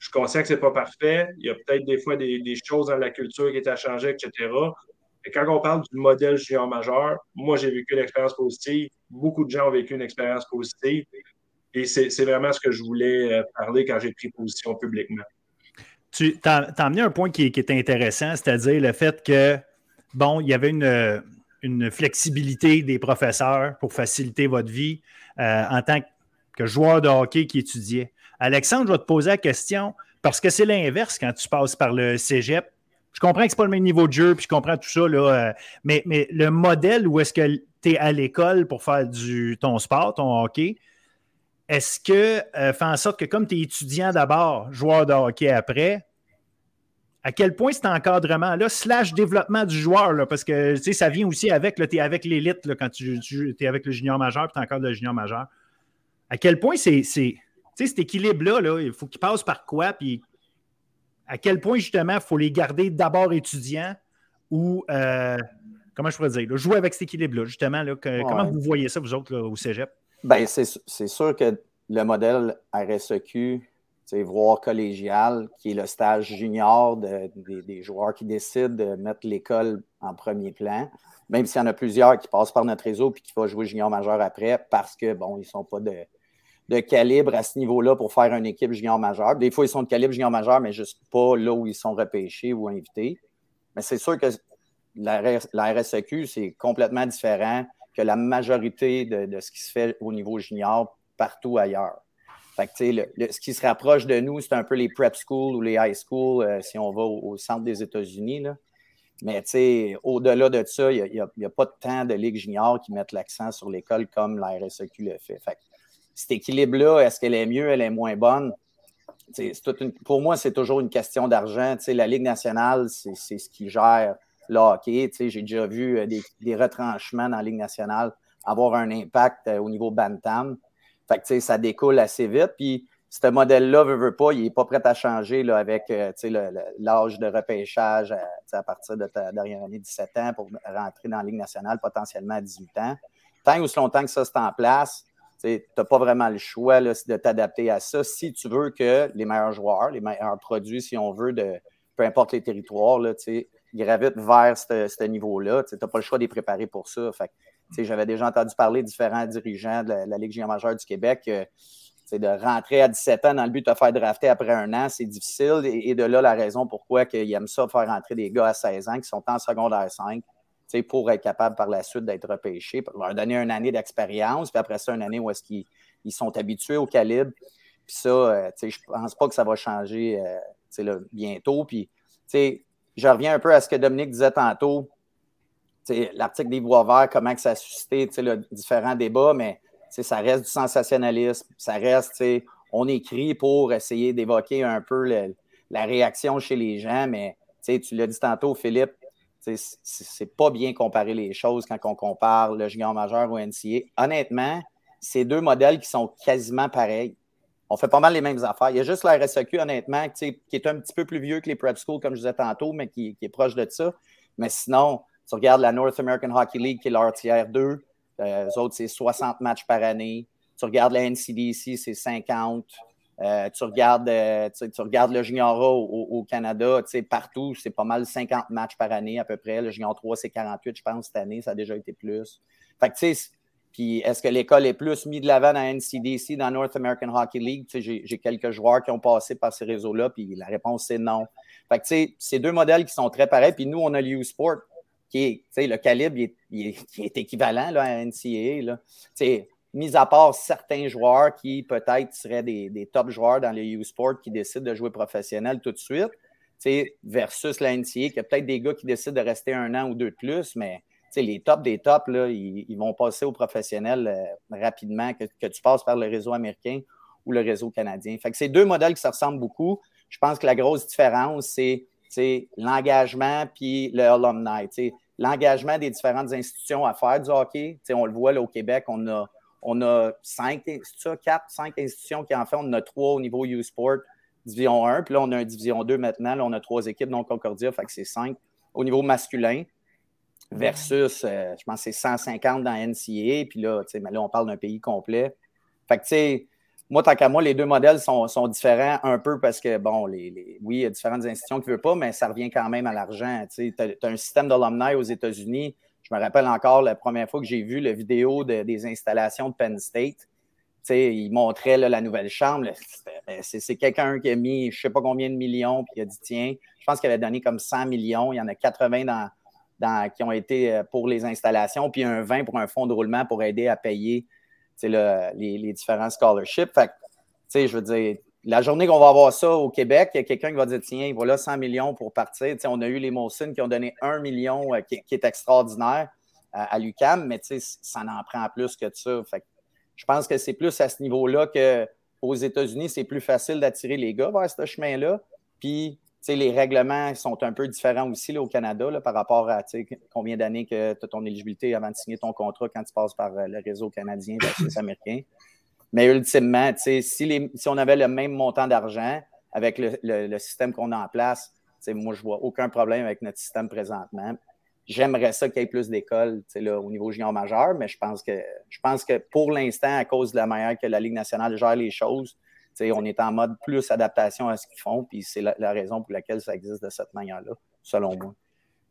suis conscient que ce n'est pas parfait. Il y a peut-être des fois des, choses dans la culture qui étaient à changer, etc. Et quand on parle du modèle junior majeur, moi, j'ai vécu une expérience positive. Beaucoup de gens ont vécu une expérience positive. Et c'est vraiment ce que je voulais euh, parler quand j'ai pris position publiquement. Tu as, amené un point qui, est intéressant, c'est-à-dire le fait que, bon, il y avait une, flexibilité des professeurs pour faciliter votre vie euh, en tant que joueur de hockey qui étudiait. Alexandre, je vais te poser la question parce que c'est l'inverse quand tu passes par le cégep. Je comprends que ce n'est pas le même niveau de jeu, puis je comprends tout ça, là, euh, mais, mais le modèle où est-ce que tu es à l'école pour faire du, ton sport, ton hockey, est-ce que euh, fait en sorte que comme tu es étudiant d'abord, joueur de hockey après, à quel point cet encadrement-là, slash développement du joueur, là, parce que ça vient aussi avec, tu es avec l'élite quand tu, es avec le junior majeur, puis tu encore le junior majeur. À quel point c'est cet équilibre-là, là, il faut qu'il passe par quoi, puis à quel point justement il faut les garder d'abord étudiants ou, euh, comment je pourrais dire, jouer avec cet équilibre-là, justement. Là, Comment vous voyez ça, vous autres, au cégep? Bien, c'est sûr que le modèle RSEQ, voir collégial, qui est le stage junior des joueurs qui décident de mettre l'école en premier plan, même s'il y en a plusieurs qui passent par notre réseau et qui vont jouer junior majeur après parce que, bon, ils ne sont pas de, calibre à ce niveau-là pour faire une équipe junior majeur. Des fois, ils sont de calibre junior majeur, mais juste pas là où ils sont repêchés ou invités. Mais c'est sûr que la, RSEQ, c'est complètement différent que la majorité de, ce qui se fait au niveau junior partout ailleurs. Fait ce qui se rapproche de nous, c'est un peu les prep schools ou les high schools euh, si on va au, centre des États-Unis. Mais au-delà de ça, il n'y a, pas tant de ligues juniors qui mettent l'accent sur l'école comme la RSEQ le fait. fait cet équilibre-là, est-ce qu'elle est mieux, elle est moins bonne? pour moi, c'est toujours une question d'argent. La Ligue nationale, c'est ce qui gère le hockey. J'ai déjà vu euh, des, retranchements dans la Ligue nationale avoir un impact euh, au niveau Bantam. Fait ça découle assez vite. Puis, ce modèle-là, veut, veut pas, il n'est pas prêt à changer là, avec euh, l'âge de repêchage à, partir de ta dernière année, 17 ans, pour rentrer dans la Ligue nationale potentiellement à 18 ans. Tant ou si longtemps que ça c'est en place, tu n'as pas vraiment le choix de t'adapter à ça si tu veux que les meilleurs joueurs, les meilleurs produits, si on veut, de peu importe les territoires, là, gravitent vers ce niveau-là. Tu n'as pas le choix de les préparer pour ça. J'avais déjà entendu parler de différents dirigeants de la, Ligue junior majeure du Québec. c'est de rentrer à 17 ans dans le but de te faire drafter après un an, c'est difficile. Et, de là, la raison pourquoi ils aiment ça, faire rentrer des gars à 16 ans qui sont en secondaire 5 pour être capable par la suite d'être repêchés, pour leur donner une année d'expérience, puis après ça, une année où est-ce qu'ils sont habitués au calibre. Puis ça, euh, je pense pas que ça va changer euh, bientôt. Puis, je reviens un peu à ce que Dominique disait tantôt. L'article des Voix verts, comment que ça a suscité différents débats, mais ça reste du sensationnalisme. Ça reste, on écrit pour essayer d'évoquer un peu la réaction chez les gens, mais tu l'as dit tantôt, Philippe, c'est pas bien comparer les choses quand on compare le junior majeur au NCA. Honnêtement, c'est deux modèles qui sont quasiment pareils. On fait pas mal les mêmes affaires. Il y a juste la RSEQ, honnêtement, qui est un petit peu plus vieux que les prep schools, comme je disais tantôt, mais qui, est proche de ça. Mais sinon, tu regardes la North American Hockey League, qui est l'RTR 2. Euh, eux autres, c'est 60 matchs par année. Tu regardes la NCDC, c'est 50. Euh, tu, regardes, euh, tu, regardes le Junior A au, Canada, partout, c'est pas mal 50 matchs par année à peu près. Le Junior 3, c'est 48, je pense, cette année, ça a déjà été plus. Fait que, tu sais, puis est-ce que l'école est plus mise de l'avant dans NCDC, dans North American Hockey League? J'ai quelques joueurs qui ont passé par ces réseaux-là, puis la réponse, c'est non. Fait que, tu sais, deux modèles qui sont très pareils. Puis nous, on a l'U Sport, qui est, tu sais, le calibre, il est, équivalent là, à NCAA. Là. sais, mis à part certains joueurs qui peut-être seraient des, top joueurs dans les U-Sport qui décident de jouer professionnel tout de suite, versus la NCA, qui a peut-être des gars qui décident de rester un an ou deux de plus, mais les tops des tops, là, ils, vont passer au professionnel euh, rapidement, que, tu passes par le réseau américain ou le réseau canadien. Fait que c'est deux modèles qui se ressemblent beaucoup. Je pense que la grosse différence, c'est l'engagement puis le alumni. L'engagement des différentes institutions à faire du hockey. on le voit là, au Québec, on a on a cinq, quatre, cinq institutions qui en fait, on en a trois au niveau U-Sport, Division 1, puis là, on a un Division 2 maintenant. Là, on a trois équipes, donc Concordia, fait que c'est cinq au niveau masculin versus, euh, je pense, c'est 150 dans NCA, puis là, mais là, on parle d'un pays complet. Fait que, tu sais, moi, tant qu'à moi, les deux modèles sont, différents un peu parce que, bon, les, oui, il y a différentes institutions qui ne veulent pas, mais ça revient quand même à l'argent. Tu as, un système d'alumni aux États-Unis je me rappelle encore la première fois que j'ai vu la vidéo des installations de Penn State. il montrait la nouvelle chambre. C'est quelqu'un qui a mis je ne sais pas combien de millions, puis il a dit tiens, je pense qu'il avait donné comme 100 millions. Il y en a 80 dans, qui ont été euh, pour les installations, puis un 20 pour un fonds de roulement pour aider à payer les, différents scholarships. Fait je veux dire, la journée qu'on va avoir ça au Québec, il y a quelqu'un qui va dire tiens, voilà 100 millions pour partir. on a eu les Molson qui ont donné 1 million, euh, qui, est extraordinaire à, l'UCAM, mais ça en prend plus que ça. je pense que c'est plus à ce niveau-là qu'aux États-Unis, c'est plus facile d'attirer les gars vers ce chemin-là. Puis, les règlements sont un peu différents aussi au Canada par rapport à combien d'années que tu as ton éligibilité avant de signer ton contrat quand tu passes par euh, le réseau canadien versus américain. Mais ultimement, si, on avait le même montant d'argent avec le, système qu'on a en place, moi, je vois aucun problème avec notre système présentement. J'aimerais ça qu'il y ait plus d'écoles au niveau junior majeur, mais je pense que je pense que pour l'instant, à cause de la manière que la Ligue nationale gère les choses, on est en mode plus adaptation à ce qu'ils font, puis c'est la, raison pour laquelle ça existe de cette manière-là, selon moi.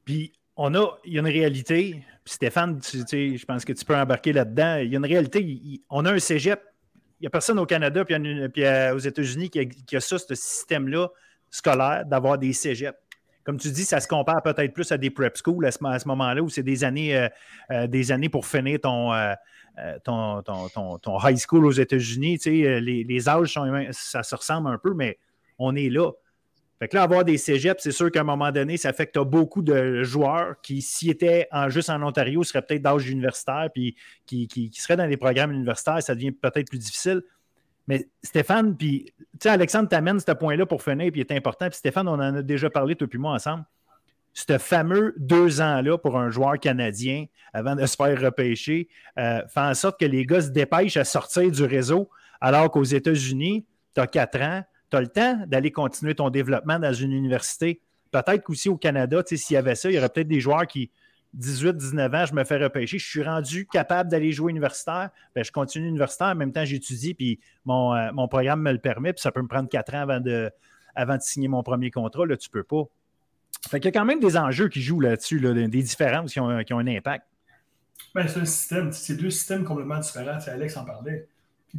Puis on a, il y a une réalité, puis Stéphane, je pense que tu peux embarquer là-dedans. Il y a une réalité, on a un cégep il n'y a personne au Canada puis, aux États-Unis qui, a ça, ce système-là scolaire, d'avoir des cégeps. Comme tu dis, ça se compare peut-être plus à des prep schools à ce, moment-là où c'est des années, euh, euh, des années pour finir ton, euh, ton, ton, high school aux États-Unis. Les, les âges, ça se ressemble un peu, mais on est là. Fait que là, avoir des cégeps, c'est sûr qu'à un moment donné, ça fait que tu as beaucoup de joueurs qui, s'ils étaient en, juste en Ontario, seraient peut-être d'âge universitaire, puis qui, qui, seraient dans les programmes universitaires, ça devient peut-être plus difficile. Mais Stéphane, puis, tu sais, Alexandre ce point-là pour finir, puis il est important. Puis Stéphane, on en a déjà parlé, toi puis moi, ensemble. Ce fameux deux ans-là pour un joueur canadien avant de se faire repêcher euh, fait en sorte que les gars se dépêchent à sortir du réseau, alors qu'aux États-Unis, tu as quatre ans, tu as le temps d'aller continuer ton développement dans une université. Peut-être qu'aussi au Canada, s'il y avait ça, il y aurait peut-être des joueurs qui, 18, 19 ans, je me fais repêcher, je suis rendu capable d'aller jouer universitaire, ben, je continue universitaire, en même temps j'étudie, puis mon, euh, mon, programme me le permet, puis ça peut me prendre quatre ans avant de, avant de signer mon premier contrat, là, tu peux pas. Fait qu'il y a quand même des enjeux qui jouent là-dessus, des différences qui ont, qui ont un impact. Ben, c'est un système, c'est deux systèmes complètement différents, Alex en parlait.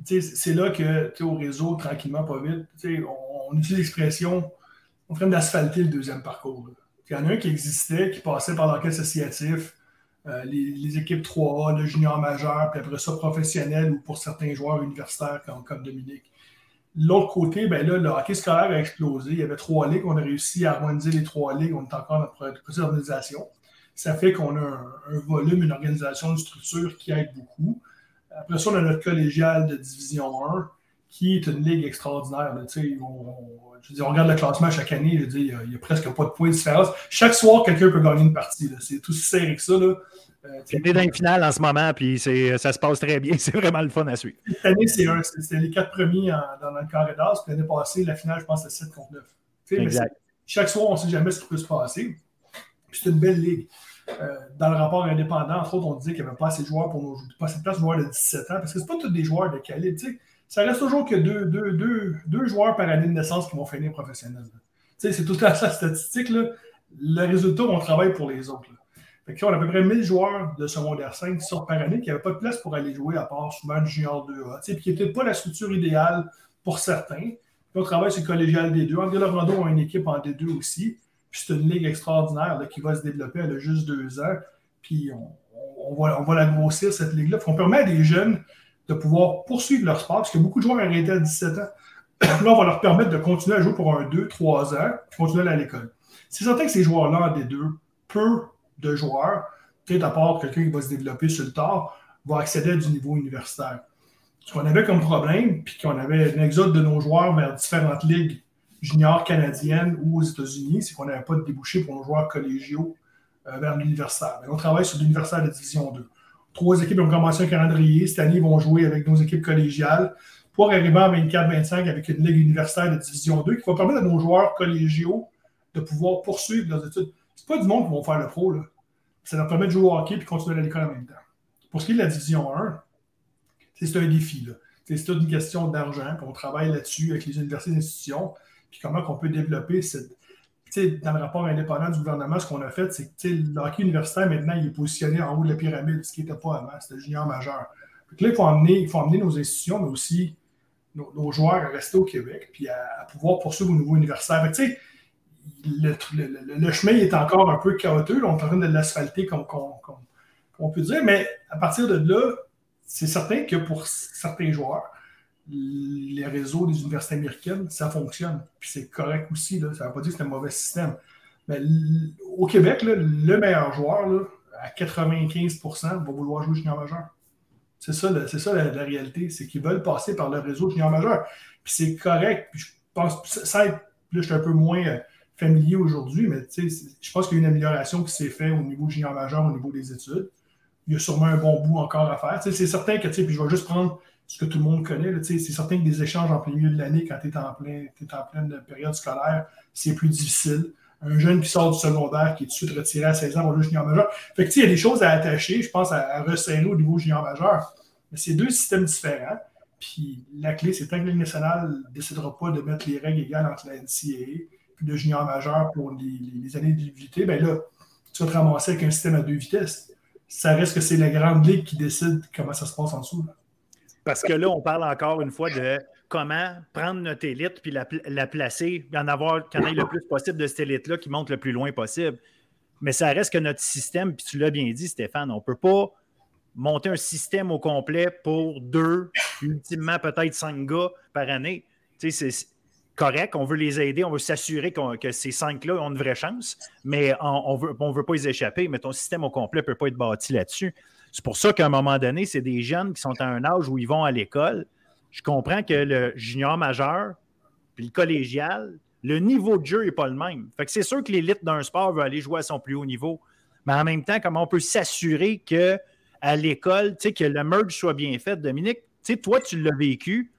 c'est là que au réseau, tranquillement, pas vite, on, on utilise l'expression, on train d'asphalter le deuxième parcours. Il y en a un qui existait, qui passait par l'enquête associatif, euh, les, équipes 3A, le junior majeur, puis après ça professionnel ou pour certains joueurs universitaires comme, Dominique. L'autre côté, ben là, le hockey scolaire a explosé. Il y avait trois ligues. On a réussi à harmoniser les trois ligues. On est encore dans notre processus d'organisation. Ça fait qu'on a un, volume, une organisation, une structure qui aide beaucoup. Après ça, on a notre collégial de Division 1, qui est une ligue extraordinaire. Là, on, je on regarde le classement chaque année, je dis, il n'y a, presque pas de points de différence. Chaque soir, quelqu'un peut gagner une partie. C'est tout aussi serré que ça. Là. Euh, dans une finale en ce moment, puis ça se passe très bien. C'est vraiment le fun à suivre. Cette année, c'est les quatre premiers dans le carré d'as. Puis l'année passée, la finale, je pense, c'est 7 contre 9. Exact. chaque soir, on ne sait jamais ce qui peut se passer. Puis c'est une belle ligue. Euh, dans le rapport indépendant, entre autres, on disait qu'il n'y avait pas assez de joueurs pour nos pas assez de place de joueurs de 17 ans, parce que ce pas tous des joueurs de qualité ça reste toujours que deux, deux, deux, joueurs par année de naissance qui vont finir professionnels. C'est tout à ça statistique. Là. Le résultat, on travaille pour les autres. Fait on a à peu près 1000 joueurs de secondaire 5 qui sortent par année qui n'avaient pas de place pour aller jouer à part souvent le junior 2A. Puis qui n'était pas la structure idéale pour certains. Puis on travaille sur le collégial D2. André Laurando a une équipe en D2 aussi. Puis c'est une ligue extraordinaire qui va se développer. Elle a juste deux ans. Puis on, va, on va la grossir, cette ligue-là. On permet à des jeunes de pouvoir poursuivre leur sport, parce que beaucoup de joueurs arrêtés à 17 ans. Là, on va leur permettre de continuer à jouer pour un 2, 3 ans, puis continuer à aller à l'école. C'est certain que ces joueurs-là, des deux, peu de joueurs, peut-être à part quelqu'un qui va se développer sur le tard, vont accéder à du niveau universitaire. Ce qu'on avait comme problème, puis qu'on avait un exode de nos joueurs vers différentes ligues juniors canadiennes ou aux États-Unis, c'est qu'on n'avait pas de débouché pour nos joueurs collégiaux euh, vers l'universitaire. On travaille sur l'universitaire de Division 2. Trois équipes ont commencé un calendrier. Cette année, ils vont jouer avec nos équipes collégiales pour arriver en 24-25 avec une ligue universitaire de Division 2 qui va permettre à nos joueurs collégiaux de pouvoir poursuivre leurs études. Ce n'est pas du monde qui vont faire le pro. Là. Ça leur permet de jouer au hockey et continuer à l'école en même temps. Pour ce qui est de la Division 1, c'est un défi. C'est toute une question d'argent. On travaille là-dessus avec les universités et institutions. Puis comment on peut développer cette, dans le rapport indépendant du gouvernement, ce qu'on a fait, c'est que le hockey universitaire, maintenant, il est positionné en haut de la pyramide, ce qui n'était pas avant, c'était junior majeur. là, il faut, amener, il faut nos institutions, mais aussi nos, joueurs à rester au Québec, puis à, pouvoir poursuivre au niveau universitaire. Le, le, chemin est encore un peu chaotique. on est en train de l'asphalter, comme, on peut dire, mais à partir de là, c'est certain que pour certains joueurs, les réseaux des universités américaines, ça fonctionne. Puis c'est correct aussi. Là. Ça ne veut pas dire que c'est un mauvais système. Mais au Québec, le meilleur joueur, à 95% va vouloir jouer junior majeur. C'est ça, c'est ça la, réalité. C'est qu'ils veulent passer par le réseau junior majeur. Puis c'est correct. Je pense, ça, là, je suis un peu moins euh, familier aujourd'hui, mais je pense qu'il y a une amélioration qui s'est faite au niveau junior majeur, au niveau des études. Il y a sûrement un bon bout encore à faire. c'est certain que, puis je vais juste prendre ce que tout le monde connaît. C'est certain que des échanges en plein milieu de l'année, quand tu es, en, plein, en pleine période scolaire, c'est plus difficile. Un jeune qui sort du secondaire, qui est tout de suite retiré à 16 ans, va jouer junior majeur. Fait que, il y a des choses à attacher, je pense, à, resserrer au niveau junior majeur. Mais c'est deux systèmes différents. Puis la clé, c'est tant que l'Union nationale ne décidera pas de mettre les règles égales entre la NCAA et le junior majeur pour les, années de ben là, tu vas te ramasser avec un système à deux vitesses. Ça reste que c'est la grande ligue qui décide comment ça se passe en dessous. Parce que là, on parle encore une fois de comment prendre notre élite puis la, placer, en avoir qu'il y en ait le plus possible de cette élite-là qui monte le plus loin possible. Mais ça reste que notre système, puis tu l'as bien dit, Stéphane, on ne peut pas monter un système au complet pour deux, ultimement peut-être cinq gars par année. C'est correct, on veut les aider, on veut s'assurer que ces cinq-là ont une vraie chance, mais on ne veut, veut pas les échapper, mais ton système au complet ne peut pas être bâti là-dessus. C'est pour ça qu'à un moment donné, c'est des jeunes qui sont à un âge où ils vont à l'école. Je comprends que le junior majeur, puis le collégial, le niveau de jeu n'est pas le même. Fait que c'est sûr que l'élite d'un sport veut aller jouer à son plus haut niveau. Mais en même temps, comment on peut s'assurer que à l'école, que le merge soit bien fait, Dominique, toi, tu l'as vécu.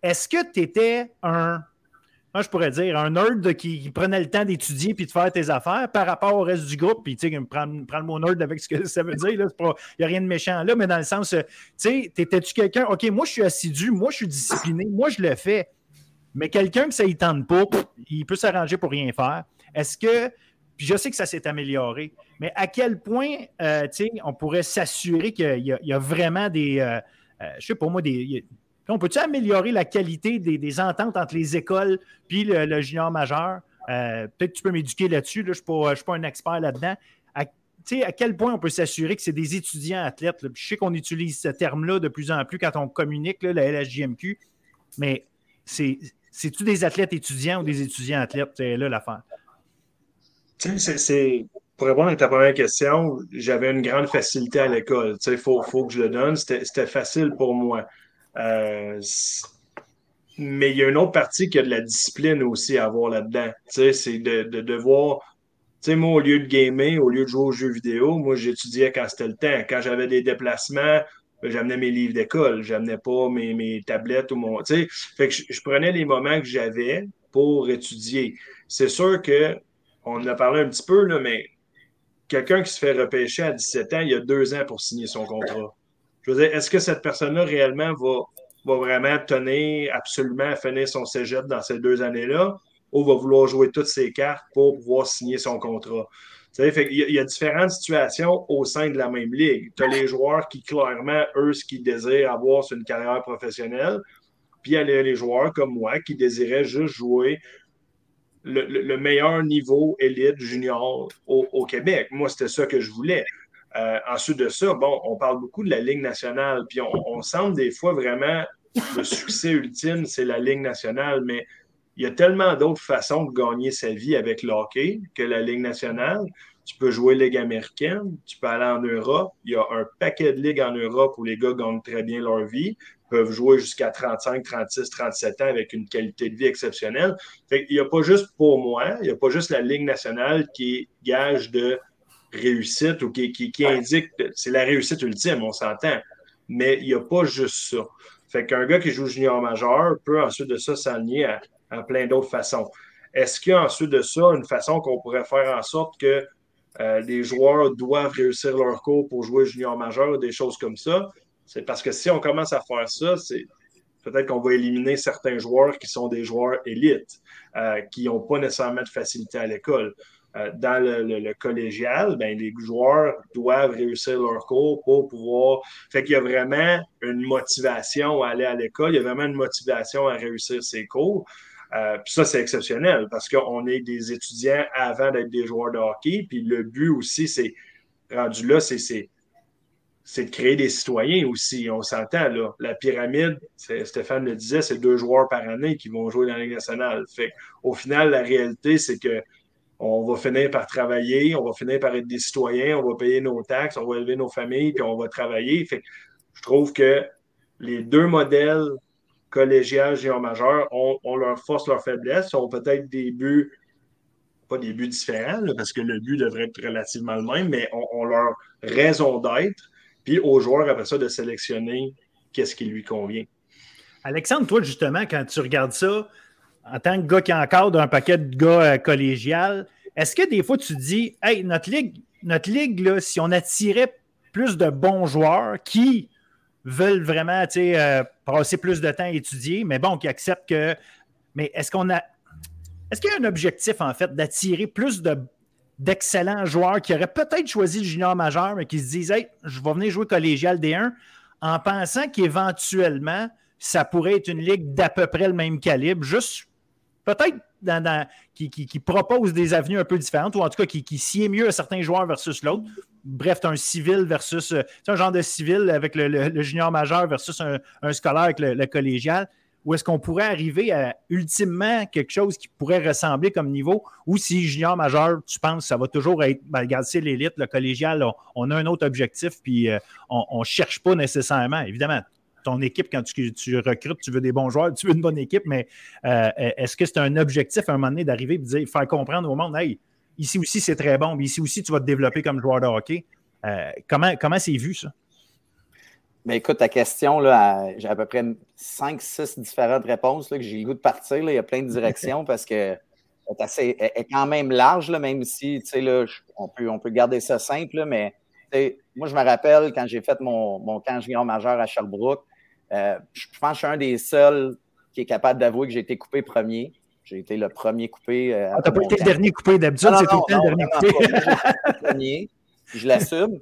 Est-ce que tu étais un moi, je pourrais dire, un nerd qui, prenait le temps d'étudier puis de faire tes affaires par rapport au reste du groupe. Puis, tu sais, prendre, prendre le mot nerd avec ce que ça veut dire. Il n'y a rien de méchant là, mais dans le sens, tu sais, t'étais-tu quelqu'un, OK, moi, je suis assidu, moi, je suis discipliné, moi, je le fais. Mais quelqu'un que ça ne tente pas, il peut s'arranger pour rien faire. Est-ce que, puis je sais que ça s'est amélioré, mais à quel point, euh, tu sais, on pourrait s'assurer qu'il y, a vraiment des, euh, euh, je sais pas moi, des, on peut-tu améliorer la qualité des, ententes entre les écoles puis le, junior majeur? Euh, peut-être que tu peux m'éduquer là-dessus. je ne suis, pas un expert là-dedans. À, à quel point on peut s'assurer que c'est des étudiants athlètes? Je sais qu'on utilise ce terme-là de plus en plus quand on communique, la LHJMQ, mais c'est-tu des athlètes étudiants ou des étudiants athlètes? C'est là l'affaire. C'est, pour répondre à ta première question, j'avais une grande facilité à l'école. Il faut, faut, que je le donne. C'était facile pour moi. Euh, mais il y a une autre partie qui a de la discipline aussi à avoir là-dedans. C'est de, de devoir. Tu sais, moi, au lieu de gamer, au lieu de jouer aux jeux vidéo, moi, j'étudiais quand c'était le temps. Quand j'avais des déplacements, ben, j'amenais mes livres d'école, j'amenais pas mes, mes, tablettes ou mon. Tu sais, fait que je, prenais les moments que j'avais pour étudier. C'est sûr que, on en a parlé un petit peu, là, mais quelqu'un qui se fait repêcher à 17 ans, il y a deux ans pour signer son contrat. Je veux dire, est-ce que cette personne-là réellement va, va vraiment tenir absolument à finir son cégep dans ces deux années-là ou va vouloir jouer toutes ses cartes pour pouvoir signer son contrat? Y a, il y a différentes situations au sein de la même ligue. Tu as les joueurs qui, clairement, eux, ce qu'ils désirent avoir, c'est une carrière professionnelle. Puis il y a les, joueurs comme moi qui désiraient juste jouer le, meilleur niveau élite junior au Québec. Moi, c'était ça que je voulais. Euh, ensuite de ça, bon, on parle beaucoup de la Ligue nationale, puis on, semble des fois vraiment le succès ultime, c'est la Ligue nationale, mais il y a tellement d'autres façons de gagner sa vie avec le hockey que la Ligue nationale. Tu peux jouer Ligue américaine, tu peux aller en Europe. Il y a un paquet de ligues en Europe où les gars gagnent très bien leur vie, peuvent jouer jusqu'à 35, 36, 37 ans avec une qualité de vie exceptionnelle. il n'y a pas juste pour moi, il n'y a pas juste la Ligue nationale qui gage de réussite ou qui, qui, indique, c'est la réussite ultime, on s'entend. Mais il n'y a pas juste ça. Fait qu'un gars qui joue junior majeur peut ensuite de ça s'aligner à, plein d'autres façons. Est-ce qu'il y a ensuite de ça une façon qu'on pourrait faire en sorte que euh, les joueurs doivent réussir leur cours pour jouer junior majeur, des choses comme ça? C'est parce que si on commence à faire ça, c'est peut-être qu'on va éliminer certains joueurs qui sont des joueurs élites, euh, qui n'ont pas nécessairement de facilité à l'école. Euh, dans le, collégial, ben, les joueurs doivent réussir leur cours pour pouvoir. Fait qu'il y a vraiment une motivation à aller à l'école, il y a vraiment une motivation à réussir ses cours. Euh, puis ça, c'est exceptionnel parce qu'on est des étudiants avant d'être des joueurs de hockey. Puis le but aussi, c'est rendu là, c'est c'est de créer des citoyens aussi. On s'entend, là. La pyramide, Stéphane le disait, c'est deux joueurs par année qui vont jouer dans la Ligue nationale. Fait au final, la réalité, c'est que on va finir par travailler, on va finir par être des citoyens, on va payer nos taxes, on va élever nos familles, puis on va travailler. Je trouve que les deux modèles collégial, géant majeur ont, leur force, leur faiblesse, ont peut-être des buts, pas des buts différents, parce que le but devrait être relativement le même, mais ont, leur raison d'être, puis aux joueurs après ça de sélectionner qu'est-ce qui lui convient. Alexandre, toi, justement, quand tu regardes ça, en tant que gars qui encadre un paquet de gars euh, collégial, est-ce que des fois tu dis, hey, notre ligue, notre ligue là, si on attirait plus de bons joueurs qui veulent vraiment euh, passer plus de temps à étudier, mais bon, qui acceptent que. Mais est-ce qu'on a. Est-ce qu'il y a un objectif, en fait, d'attirer plus de, d'excellents joueurs qui auraient peut-être choisi le junior majeur, mais qui se disent Hey, je vais venir jouer collégial D1 en pensant qu'éventuellement, ça pourrait être une ligue d'à peu près le même calibre, juste peut-être qui, propose des avenues un peu différentes, ou en tout cas qui, sied mieux à certains joueurs versus l'autre. Bref, tu as un civil versus. Euh, un genre de civil avec le, junior majeur versus un, scolaire avec le, collégial. Ou est-ce qu'on pourrait arriver à ultimement quelque chose qui pourrait ressembler comme niveau? Ou si junior majeur, tu penses ça va toujours être, ben, regarde, c'est l'élite, le collégial, on, a un autre objectif, puis euh, on ne cherche pas nécessairement. Évidemment, ton équipe, quand tu, recrutes, tu veux des bons joueurs, tu veux une bonne équipe, mais euh, est-ce que c'est un objectif à un moment donné d'arriver et de dire, faire comprendre au monde, hey, ici aussi c'est très bon, mais ici aussi tu vas te développer comme joueur de hockey. Euh, comment, comment c'est vu ça? Ben écoute, ta question, là, j'ai à peu près 5-6 différentes réponses là, que j'ai le goût de partir. il y a plein de directions parce que est, est quand même large, là, même si là, on, peut, on peut garder ça simple, mais moi, je me rappelle quand j'ai fait mon, mon camp junior majeur à Sherbrooke, euh, je pense que je suis un des seuls qui est capable d'avouer que j'ai été coupé premier. J'ai été le premier coupé. Euh, ah, t'as pas été le dernier coupé d'habitude, c'est tout le temps le dernier coupé. premier, je l'assume.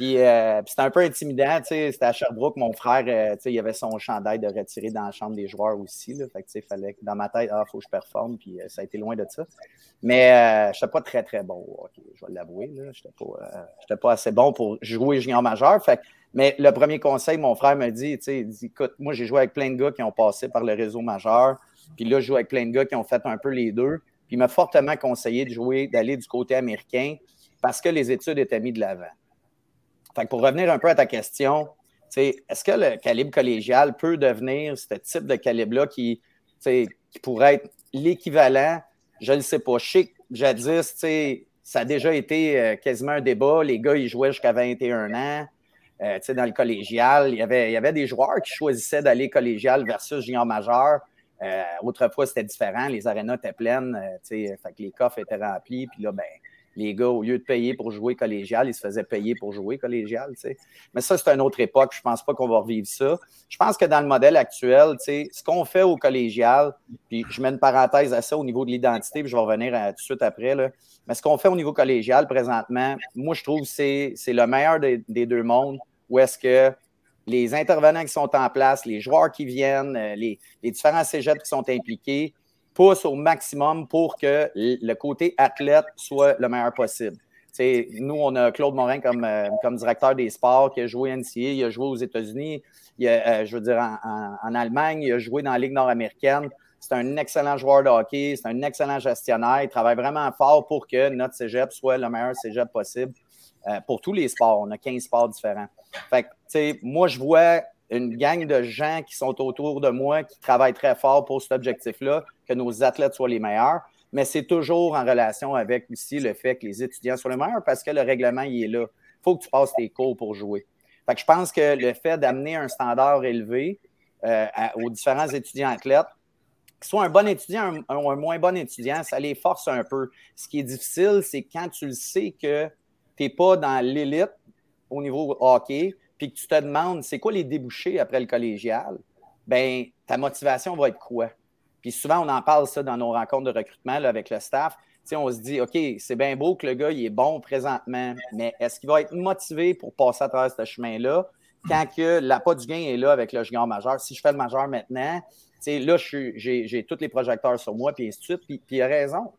Euh, puis, c'était un peu intimidant, c'était à Sherbrooke, mon frère, euh, il avait son chandail de retirer dans la chambre des joueurs aussi. Là, fait que, fallait dans ma tête, ah, faut que je performe, puis ça a été loin de ça. Mais je n'étais pas très, très bon. je vais l'avouer, je n'étais pas, pas, assez bon pour jouer junior majeur. Fait mais le premier conseil, mon frère m'a dit, dit, écoute, moi, j'ai joué avec plein de gars qui ont passé par le réseau majeur. Puis là, je joue avec plein de gars qui ont fait un peu les deux. Puis il m'a fortement conseillé de jouer, d'aller du côté américain parce que les études étaient mises de l'avant. Fait que pour revenir un peu à ta question, est-ce que le calibre collégial peut devenir ce type de calibre-là qui, qui pourrait être l'équivalent? Je ne sais pas. Que jadis, ça a déjà été euh, quasiment un débat. Les gars, ils jouaient jusqu'à 21 ans. Euh, dans le collégial, il y, avait, il y avait des joueurs qui choisissaient d'aller collégial versus junior majeur. Euh, autrefois, c'était différent. Les arénas étaient pleines. Euh, fait que les coffres étaient remplis. Puis là, ben, les gars, au lieu de payer pour jouer collégial, ils se faisaient payer pour jouer collégial. Mais ça, c'est une autre époque. Je ne pense pas qu'on va revivre ça. Je pense que dans le modèle actuel, ce qu'on fait au collégial, puis je mets une parenthèse à ça au niveau de l'identité, puis je vais revenir tout de suite après. Là. Mais ce qu'on fait au niveau collégial présentement, moi, je trouve que c'est le meilleur des, deux mondes où est-ce que les intervenants qui sont en place, les joueurs qui viennent, euh, les, différents cégeps qui sont impliqués, poussent au maximum pour que le côté athlète soit le meilleur possible. nous, on a Claude Morin comme, euh, comme directeur des sports qui a joué NCA, il a joué aux États-Unis, euh, je veux dire en, Allemagne, il a joué dans la Ligue nord-américaine. C'est un excellent joueur de hockey, c'est un excellent gestionnaire. Il travaille vraiment fort pour que notre cégep soit le meilleur cégep possible pour tous les sports. On a 15 sports différents. Fait que, moi, je vois une gang de gens qui sont autour de moi qui travaillent très fort pour cet objectif-là, que nos athlètes soient les meilleurs. Mais c'est toujours en relation avec aussi le fait que les étudiants soient les meilleurs parce que le règlement, il est là. Il faut que tu passes tes cours pour jouer. Fait que je pense que le fait d'amener un standard élevé euh, aux différents étudiants athlètes, qu'ils soient un bon étudiant ou un, moins bon étudiant, ça les force un peu. Ce qui est difficile, c'est quand tu le sais que tu n'es pas dans l'élite, au niveau hockey, puis que tu te demandes c'est quoi les débouchés après le collégial, ben ta motivation va être quoi? Puis souvent, on en parle ça dans nos rencontres de recrutement avec le staff. sais, on se dit, OK, c'est bien beau que le gars il est bon présentement, mais est-ce qu'il va être motivé pour passer à travers ce chemin-là? Quand que l'appât du gain est là avec le junior majeur? Si je fais le majeur maintenant, là, j'ai tous les projecteurs sur moi, puis ainsi de suite, puis, il a raison.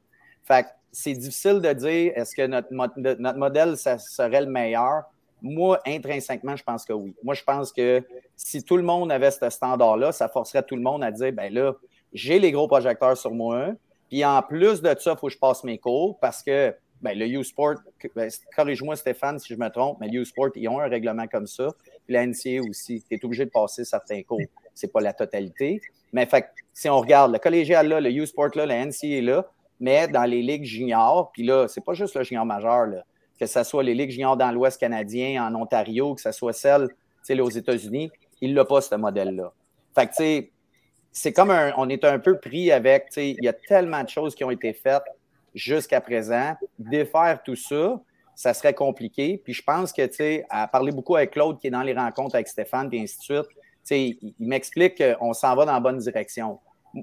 Fait c'est difficile de dire est-ce que notre, notre modèle ça serait le meilleur? Moi, intrinsèquement, je pense que oui. Moi, je pense que si tout le monde avait ce standard-là, ça forcerait tout le monde à dire, ben là, j'ai les gros projecteurs sur moi, puis en plus de ça, il faut que je passe mes cours parce que ben, le U-Sport, ben, corrige-moi Stéphane si je me trompe, mais le U-Sport, ils ont un règlement comme ça. Puis la NCA aussi, tu es obligé de passer certains cours. Ce n'est pas la totalité. Mais fait, si on regarde le collégial là, le U-Sport là, la NCA là, mais dans les ligues juniors, puis là, c'est pas juste le junior majeur, là, que ce soit les ligues juniors dans l'Ouest canadien, en Ontario, que ce soit celle aux États-Unis, il n'a pas ce modèle-là. Fait que, tu sais, c'est comme un, on est un peu pris avec, il y a tellement de choses qui ont été faites jusqu'à présent. Défaire tout ça, ça serait compliqué. Puis je pense que, tu sais, à parler beaucoup avec Claude qui est dans les rencontres avec Stéphane et ainsi de suite, tu sais, il, m'explique qu'on s'en va dans la bonne direction.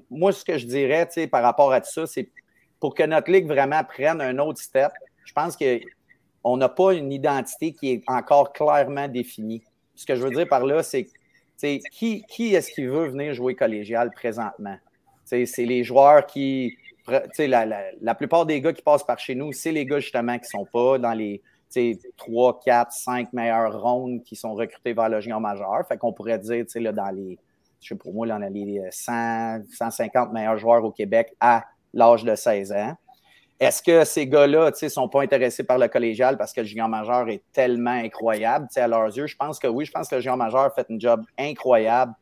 Moi, ce que je dirais, tu sais, par rapport à tout ça, c'est pour que notre ligue vraiment prenne un autre step, je pense que on n'a pas une identité qui est encore clairement définie. Ce que je veux dire par là, c'est que qui, qui est-ce qui veut venir jouer collégial présentement? C'est les joueurs qui. La, la, plupart des gars qui passent par chez nous, c'est les gars justement qui ne sont pas dans les 3, 4, 5 meilleures rondes qui sont recrutés vers le junior majeur. Fait qu'on pourrait dire, là, dans les, je sais pour moi, là, on a les 100, 150 meilleurs joueurs au Québec à l'âge de 16 ans. Est-ce que ces gars-là ne sont pas intéressés par le collégial parce que le junior majeur est tellement incroyable? À leurs yeux? Je pense que oui. Je pense que le junior majeur fait un job incroyable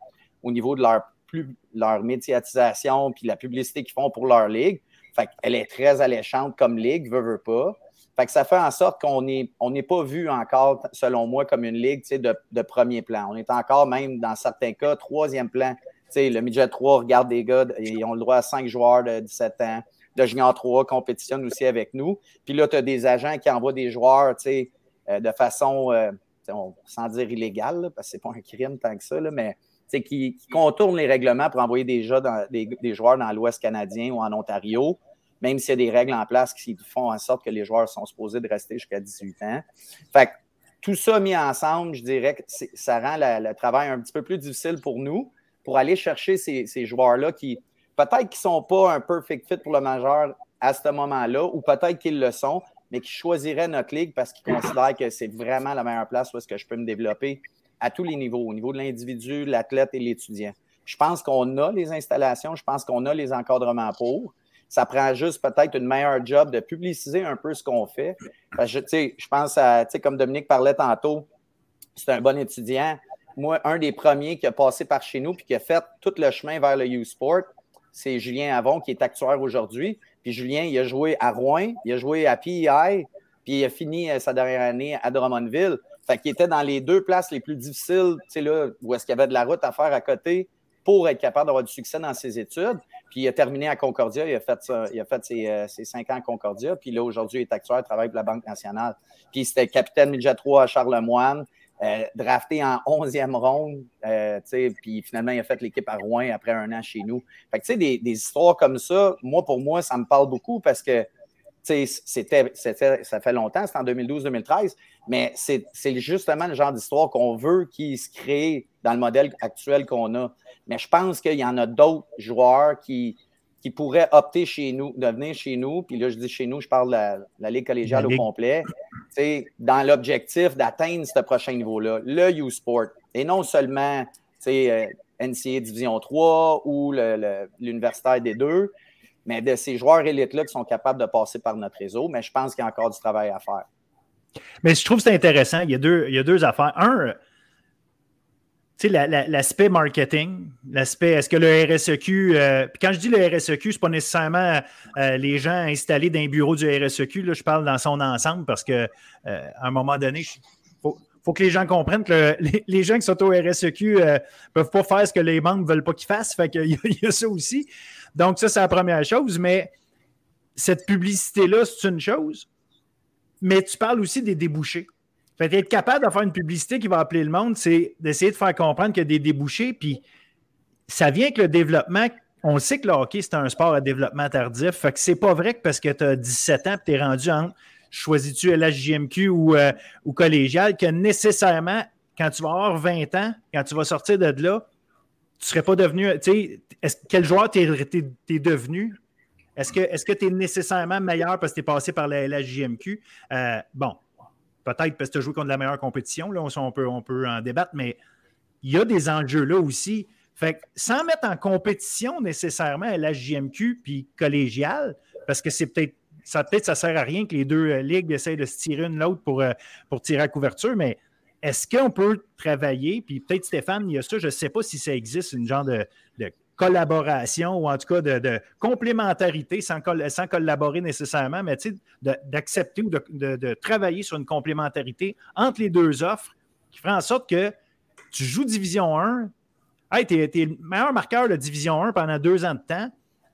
au niveau de leur, plus, leur médiatisation puis la publicité qu'ils font pour leur ligue. Fait Elle est très alléchante comme ligue, veut, veut pas. Fait que ça fait en sorte qu'on n'est on pas vu encore, selon moi, comme une ligue de, de premier plan. On est encore même, dans certains cas, troisième plan. le midget 3 regarde des gars, ils ont le droit à cinq joueurs de 17 ans de Junior 3 compétitionne aussi avec nous. Puis là, tu as des agents qui envoient des joueurs euh, de façon, euh, sans dire illégale, parce que c'est pas un crime tant que ça, mais qui, contournent les règlements pour envoyer des, des, joueurs dans l'Ouest canadien ou en Ontario, même s'il y a des règles en place qui font en sorte que les joueurs sont supposés de rester jusqu'à 18 ans. Fait tout ça mis ensemble, je dirais que ça rend le travail un petit peu plus difficile pour nous, pour aller chercher ces joueurs-là qui, peut-être qu'ils ne sont pas un perfect fit pour le majeur à ce moment-là, ou peut-être qu'ils le sont, mais qui choisiraient notre ligue parce qu'ils considèrent que c'est vraiment la meilleure place où est-ce que je peux me développer à tous les niveaux, au niveau de l'individu, l'athlète et l'étudiant. Je pense qu'on a les installations, je pense qu'on a les encadrements pour. Ça prend juste peut-être une meilleure job de publiciser un peu ce qu'on fait. je, je pense à, comme Dominique parlait tantôt, c'est un bon étudiant. Moi, un des premiers qui a passé par chez nous puis qui a fait tout le chemin vers le U-Sport, c'est Julien Avon qui est actuaire aujourd'hui. Puis Julien, il a joué à Rouen, il a joué à PEI, puis il a fini euh, sa dernière année à Drummondville. Fait qu'il était dans les deux places les plus difficiles, tu sais, là, où est-ce qu'il y avait de la route à faire à côté pour être capable d'avoir du succès dans ses études. Puis il a terminé à Concordia, il a fait, euh, ses, cinq ans à Concordia, puis là, aujourd'hui, il est actuaire, il travaille pour la Banque nationale. Puis c'était capitaine Midget 3 à Charlemagne, euh, drafté en 11e ronde, euh, puis finalement, il a fait l'équipe à Rouen après un an chez nous. Fait que, des, des histoires comme ça, moi, pour moi, ça me parle beaucoup parce que c'était, ça fait longtemps, c'était en 2012-2013, mais c'est justement le genre d'histoire qu'on veut qui se crée dans le modèle actuel qu'on a. Mais je pense qu'il y en a d'autres joueurs qui, qui pourraient opter chez nous, de venir chez nous, puis là, je dis chez nous, je parle de la, Ligue collégiale au complet, dans l'objectif d'atteindre ce prochain niveau-là, le U-Sport, et non seulement euh, NCA Division 3 ou l'universitaire des deux, mais de ces joueurs élites-là qui sont capables de passer par notre réseau. Mais je pense qu'il y a encore du travail à faire. Mais je trouve que c'est intéressant. Il y, a deux, il y a deux affaires. Un, sais, l'aspect marketing, l'aspect, est-ce que le RSEQ, euh, quand je dis le RSEQ, ce n'est pas nécessairement euh, les gens installés dans un bureau du RSEQ, là, je parle dans son ensemble parce qu'à euh, un moment donné, il faut, que les gens comprennent que les, gens qui sont au RSEQ ne peuvent pas faire ce que les membres ne veulent pas qu'ils fassent, fait qu'il y, a ça aussi. Donc, ça, c'est la première chose, mais cette publicité-là, c'est une chose, mais tu parles aussi des débouchés. Fait être capable de faire une publicité qui va appeler le monde, c'est d'essayer de faire comprendre qu'il y a des débouchés. Puis ça vient que le développement, on sait que le hockey, c'est un sport à développement tardif. Fait que c'est pas vrai que parce que tu as 17 ans et tu es rendu en choisis-tu LHJMQ ou, euh, ou collégial, que nécessairement, quand tu vas avoir 20 ans, quand tu vas sortir de là, tu serais pas devenu. Tu sais, quel joueur tu devenu? Est-ce que tu es nécessairement meilleur parce que tu es passé par la LHJMQ? Euh, bon, Peut-être parce que tu as joué contre la meilleure compétition, là, on, peut, on peut en débattre, mais il y a des enjeux là aussi. Fait sans mettre en compétition nécessairement la JMQ puis collégial, parce que c'est peut-être ça peut-être ça sert à rien que les deux euh, ligues essayent de se tirer une l'autre pour, euh, pour tirer à couverture, mais est-ce qu'on peut travailler, puis peut-être Stéphane, il y a ça, je ne sais pas si ça existe, une genre de collaboration ou en tout cas de, complémentarité sans, sans, collaborer nécessairement, mais d'accepter ou de, travailler sur une complémentarité entre les deux offres qui ferait en sorte que tu joues Division 1, hey, tu es, le meilleur marqueur de Division 1 pendant deux ans de temps,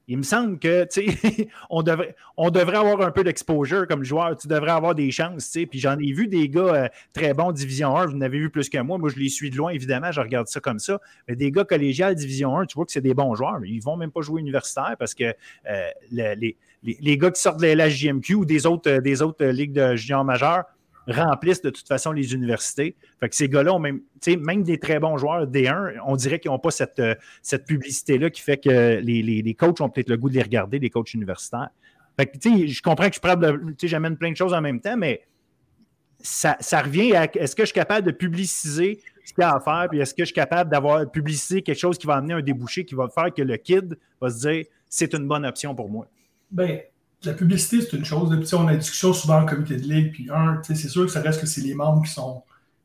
il me semble que on devrait, on devrait avoir un peu d'exposure comme joueur. Tu devrais avoir des chances. Puis j'en ai vu des gars euh, très bons Division 1. Vous en avez vu plus que moi. Moi, je les suis de loin, évidemment. Je regarde ça comme ça. Mais des gars collégiales Division 1, tu vois que c'est des bons joueurs. Ils ne vont même pas jouer universitaire parce que euh, les, les, gars qui sortent de la LHJMQ ou des autres, euh, des autres ligues de junior majeurs, remplissent de toute façon les universités. Fait que ces gars-là ont même, même des très bons joueurs D1, on dirait qu'ils n'ont pas cette, euh, cette publicité-là qui fait que les, les, coachs ont peut-être le goût de les regarder, les coachs universitaires. Fait que, je comprends que je j'amène plein de choses en même temps, mais ça, ça revient à est-ce que je suis capable de publiciser ce qu'il y a à faire, puis est-ce que je suis capable d'avoir publicisé quelque chose qui va amener un débouché qui va faire que le kid va se dire c'est une bonne option pour moi? Bien, la publicité, c'est une chose. On a une discussion souvent en comité de ligue, puis un, c'est sûr que ça reste que c'est les membres qui sont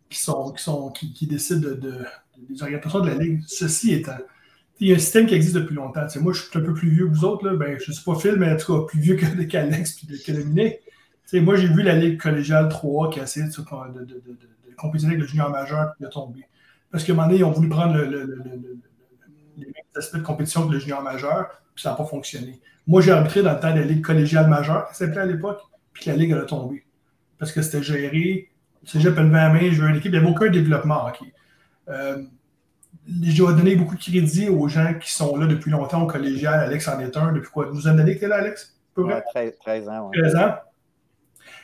qui sont qui sont qui, décident de, des orientations de la ligue. Ceci étant, il y a un système qui existe depuis longtemps. moi, je suis un peu plus vieux que vous autres. Ben, je ne suis pas Phil, mais en tout cas plus vieux que qu'Alex et que Dominique. moi, j'ai vu la Ligue collégiale 3 qui a essayé de, de, de, compétitionner avec le junior majeur qui a tombé. Parce qu'à un moment donné, ils ont voulu prendre le, les mêmes aspects de compétition que le junior majeur, puis ça n'a pas fonctionné. Moi, j'ai arbitré dans le temps de la Ligue collégiale majeure, qui s'appelait à l'époque, puis la Ligue a tombé. Parce que c'était géré, c'est j'ai 20 main, je veux une équipe, il n'y avait aucun développement hockey. Euh, je dois donner beaucoup de crédit aux gens qui sont là depuis longtemps au collégial. Alex en est un. Depuis quoi? Une douzaine d'années que tu es là, Alex? 13, ans. 13 ans.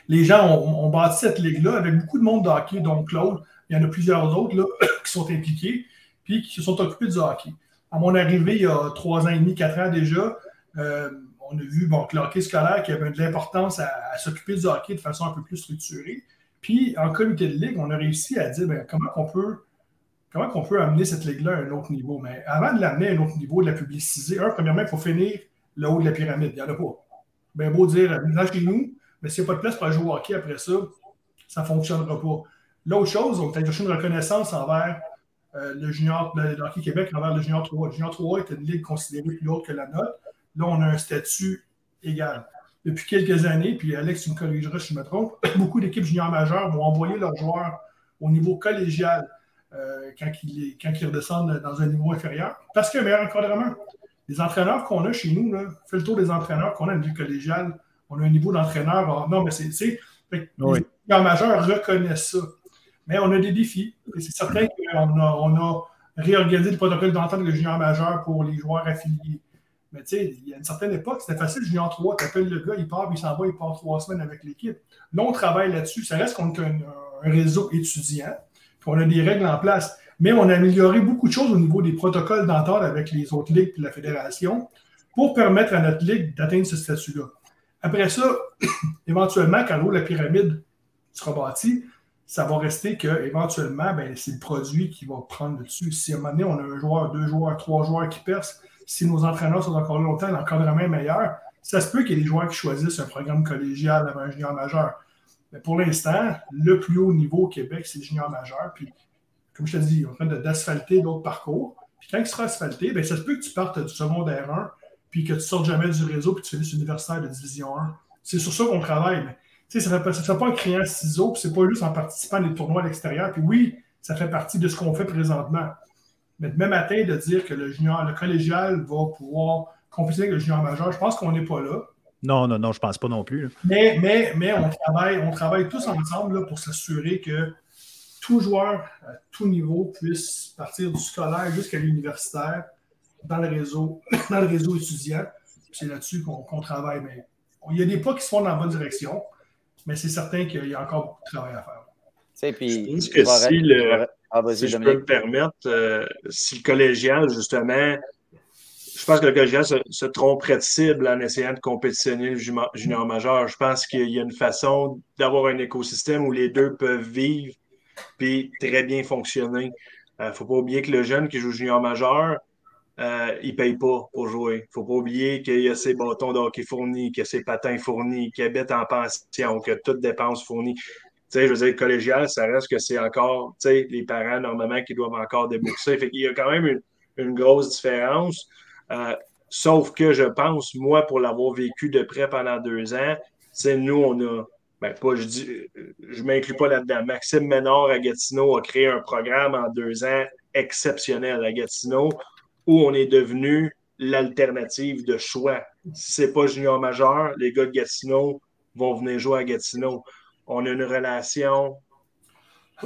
Les gens ont, bâti cette ligue-là avec beaucoup de monde de hockey, dont Claude. Il y en a plusieurs autres là, qui sont impliqués, puis qui se sont occupés du hockey. À mon arrivée, il y a trois ans et demi, quatre ans déjà, euh, on a vu bon, que le hockey scolaire qui avait de l'importance à, s'occuper du hockey de façon un peu plus structurée. Puis, en comité de ligue, on a réussi à dire ben, comment on peut amener cette ligue-là à un autre niveau? Mais avant de l'amener à un autre niveau, de la publiciser, un, premièrement, il faut finir le haut de la pyramide. Il n'y en a pas. Ben beau dire, venez chez nous, mais s'il n'y a pas de place pour jouer au hockey après ça, ça ne fonctionnera pas. L'autre chose, on cherché une reconnaissance envers euh, le junior, le, hockey Québec, envers le junior 3. Le junior 3 était une ligue considérée plus haute que la nôtre. Là, on a un statut égal. Depuis quelques années, puis Alex, tu me corrigeras si je me trompe, beaucoup d'équipes juniors majeures vont envoyer leurs joueurs au niveau collégial euh, quand, ils, quand, ils, redescendent dans un niveau inférieur parce qu'il y a un meilleur encadrement. Les entraîneurs qu'on a chez nous, là, fait le tour des entraîneurs qu'on a à niveau collégial, on a un niveau d'entraîneur. Non, mais c'est. Les juniors majeurs reconnaissent ça. Mais on a des défis. C'est certain qu'on a, on a réorganisé le protocole d'entente avec le junior majeur pour les joueurs affiliés. Mais tu sais, il y a une certaine époque, c'était facile, junior 3, tu appelles le gars, il part, il s'en va, il part trois semaines avec l'équipe. Là, on travaille là-dessus. Ça reste qu'on a un, réseau étudiant, puis on a des règles en place. Mais on a amélioré beaucoup de choses au niveau des protocoles d'entente avec les autres ligues et la fédération pour permettre à notre ligue d'atteindre ce statut-là. Après ça, éventuellement, quand l'eau la pyramide sera bâtie, ça va rester que éventuellement, ben, c'est le produit qui va prendre le dessus. Si à un moment donné, on a un joueur, deux joueurs, trois joueurs qui percent, si nos entraîneurs sont encore longtemps, l'encadrement est meilleur, ça se peut qu'il y ait des joueurs qui choisissent un programme collégial avant un junior majeur. Mais pour l'instant, le plus haut niveau au Québec, c'est le junior majeur. Puis, comme je te dis, on est en train d'asphalter d'autres parcours. Puis quand il sera asphalté, bien, ça se peut que tu partes du secondaire 1, puis que tu sortes jamais du réseau, puis tu finisses universitaire de division 1. C'est sur ça qu'on travaille. Mais, ça ne se fait pas en créant ciseaux, puis c'est pas juste en participant à des tournois à l'extérieur. Puis oui, ça fait partie de ce qu'on fait présentement. Mais demain matin, de dire que le junior, le collégial va pouvoir compétir avec le junior majeur, je pense qu'on n'est pas là. Non, non, non, je ne pense pas non plus. Mais, mais, mais on, travaille, on travaille tous ensemble pour s'assurer que tout joueur à tout niveau puisse partir du scolaire jusqu'à l'universitaire dans le réseau, dans le réseau étudiant. C'est là-dessus qu'on travaille. Mais il y a des pas qui se font dans la bonne direction, mais c'est certain qu'il y a encore beaucoup de travail à faire. Puis, je pense que si le, ah, si je peux me permettre, euh, si le collégial, justement, je pense que le collégial se, tromperait de cible en essayant de compétitionner le junior majeur. Je pense qu'il y a une façon d'avoir un écosystème où les deux peuvent vivre puis très bien fonctionner. Il euh, ne faut pas oublier que le jeune qui joue junior majeur, euh, il ne paye pas pour jouer. Il ne faut pas oublier qu'il y a ses bâtons de hockey fournis, qu'il y a ses patins fournis, qu'il habite en pension, que toute dépense fournie je veux dire, collégial, ça reste que c'est encore, tu sais, les parents, normalement, qui doivent encore débourser. Fait qu'il y a quand même une, grosse différence. Euh, sauf que je pense, moi, pour l'avoir vécu de près pendant deux ans, c'est nous, on a, ben, pas, je dis, je m'inclus pas là-dedans. Maxime Ménard à Gatineau a créé un programme en deux ans exceptionnel à Gatineau où on est devenu l'alternative de choix. Si ce n'est pas junior majeur, les gars de Gatineau vont venir jouer à Gatineau on a une relation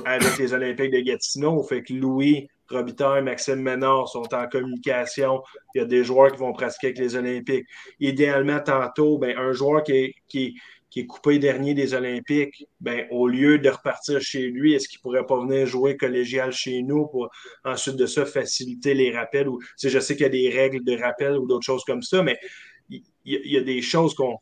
avec les Olympiques de Gatineau. Fait que Louis Robitaille, Maxime Ménard sont en communication. Il y a des joueurs qui vont pratiquer avec les Olympiques. Idéalement, tantôt, ben, un joueur qui, qui, qui est coupé dernier des Olympiques, ben, au lieu de repartir chez lui, est-ce qu'il pourrait pas venir jouer collégial chez nous pour ensuite de ça faciliter les rappels? Ou, je sais qu'il y a des règles de rappel ou d'autres choses comme ça, mais il y, a des choses qu'on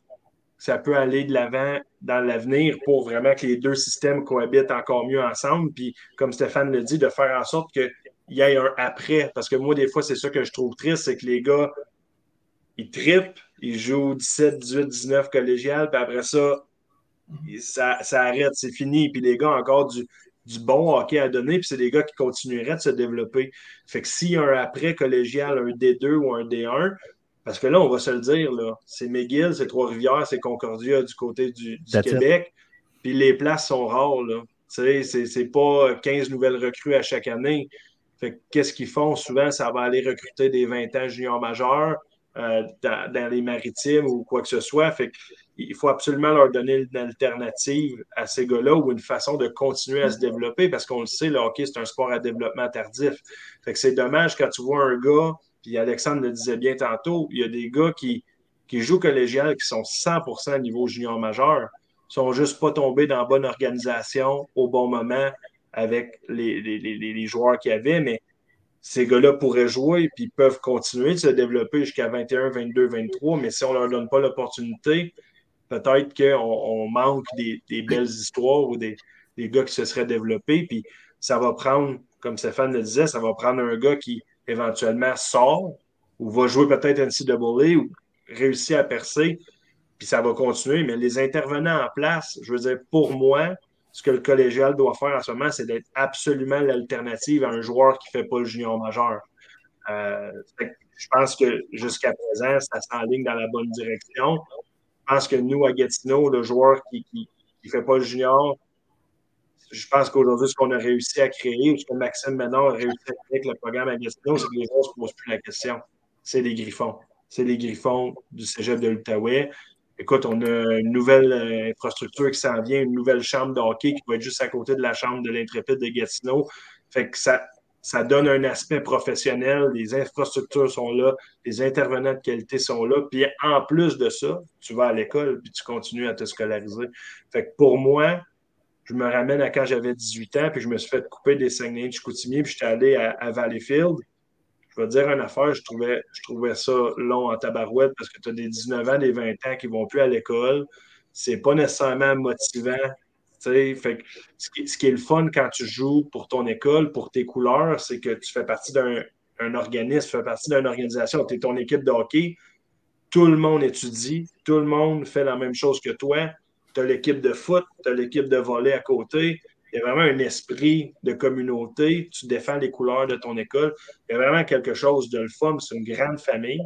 ça peut aller de l'avant dans l'avenir pour vraiment que les deux systèmes cohabitent encore mieux ensemble. Puis, comme Stéphane le dit, de faire en sorte qu'il y ait un après. Parce que moi, des fois, c'est ça que je trouve triste, c'est que les gars, ils tripent, ils jouent 17, 18, 19 collégiales, puis après ça, ça, ça arrête, c'est fini. Puis les gars encore du, du bon hockey à donner, puis c'est des gars qui continueraient de se développer. Fait que s'il y a un après collégial, un D2 ou un D1, parce que là, on va se le dire, c'est McGill, c'est Trois-Rivières, c'est Concordia du côté du, Québec. Puis les places sont rares. Là. C'est pas 15 nouvelles recrues à chaque année. Fait qu'est-ce qu'ils font? Souvent, ça va aller recruter des 20 ans juniors majeurs euh, dans, les maritimes ou quoi que ce soit. Fait il faut absolument leur donner une alternative à ces gars-là ou une façon de continuer à se développer parce qu'on le sait, le hockey, c'est un sport à développement tardif. Fait que c'est dommage quand tu vois un gars puis Alexandre le disait bien tantôt, il y a des gars qui, jouent collégial qui sont 100% niveau junior majeur, sont juste pas tombés dans la bonne organisation au bon moment avec les, joueurs qu'il y avait, mais ces gars-là pourraient jouer puis peuvent continuer de se développer jusqu'à 21, 22, 23, mais si on ne leur donne pas l'opportunité, peut-être qu'on manque des, belles histoires ou des, des, gars qui se seraient développés. Puis ça va prendre, comme Stéphane le disait, ça va prendre un gars qui éventuellement sort ou va jouer peut-être NCAA ou réussit à percer, puis ça va continuer. Mais les intervenants en place, je veux dire, pour moi, ce que le collégial doit faire en ce moment, c'est d'être absolument l'alternative à un joueur qui ne fait pas le junior majeur. Euh, je pense que jusqu'à présent, ça s'enligne dans la bonne direction. Je pense que nous, à Gatineau, le joueur qui ne fait pas le junior, je pense qu'aujourd'hui, ce qu'on a réussi à créer, ou ce que Maxime Ménard a réussi à créer avec le programme à Gatineau, c'est que les gens ne se posent plus la question. C'est les Griffons. C'est les Griffons du cégep de l'Outaouais. Écoute, on a une nouvelle euh, infrastructure qui s'en vient, une nouvelle chambre de hockey qui va être juste à côté de la chambre de l'Intrépide de Gatineau. Fait que ça, ça donne un aspect professionnel. Les infrastructures sont là, les intervenants de qualité sont là. Puis en plus de ça, tu vas à l'école puis tu continues à te scolariser. Fait que pour moi, je me ramène à quand j'avais 18 ans, puis je me suis fait couper des Saguenay de Chicoutimi, puis j'étais allé à, Valleyfield. Je vais te dire une affaire, je trouvais, je trouvais ça long en tabarouette parce que tu as des 19 ans, des 20 ans qui ne vont plus à l'école. C'est pas nécessairement motivant. Ce, qui, ce, qui, est le fun quand tu joues pour ton école, pour tes couleurs, c'est que tu fais partie d'un organisme, tu fais partie d'une organisation, tu es ton équipe de hockey. Tout le monde étudie, tout le monde fait la même chose que toi tu as l'équipe de foot, tu as l'équipe de volley à côté. Il y a vraiment un esprit de communauté. Tu défends les couleurs de ton école. Il y a vraiment quelque chose de le fun. C'est une grande famille.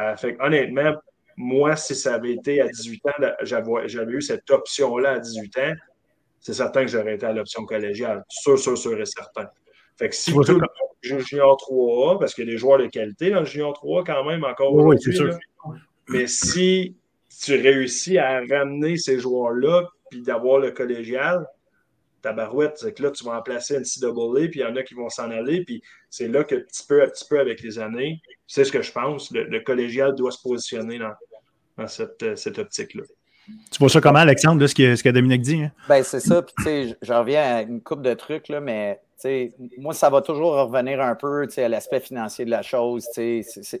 Euh, fait, honnêtement, moi, si ça avait été à 18 ans, j'avais eu cette option-là à 18 ans, c'est certain que j'aurais été à l'option collégiale. Sûr, sûr, sûr et certain. Fait que si tout le Junior 3A, parce qu'il y a des joueurs de qualité dans le Junior 3 quand même encore oui, c'est sûr. mais si tu réussis à ramener ces joueurs-là, puis d'avoir le collégial, ta barouette, c'est que là, tu vas en placer NCAA, puis il y en a qui vont s'en aller, puis c'est là que petit peu à petit peu avec les années, c'est ce que je pense, le, collégial doit se positionner dans, cette, cette optique-là. Tu vois ça comment, Alexandre, de ce que, ce que Dominique dit? Hein? Ben, c'est ça, puis tu sais, je reviens à une coupe de trucs, là, mais moi, ça va toujours revenir un peu à l'aspect financier de la chose.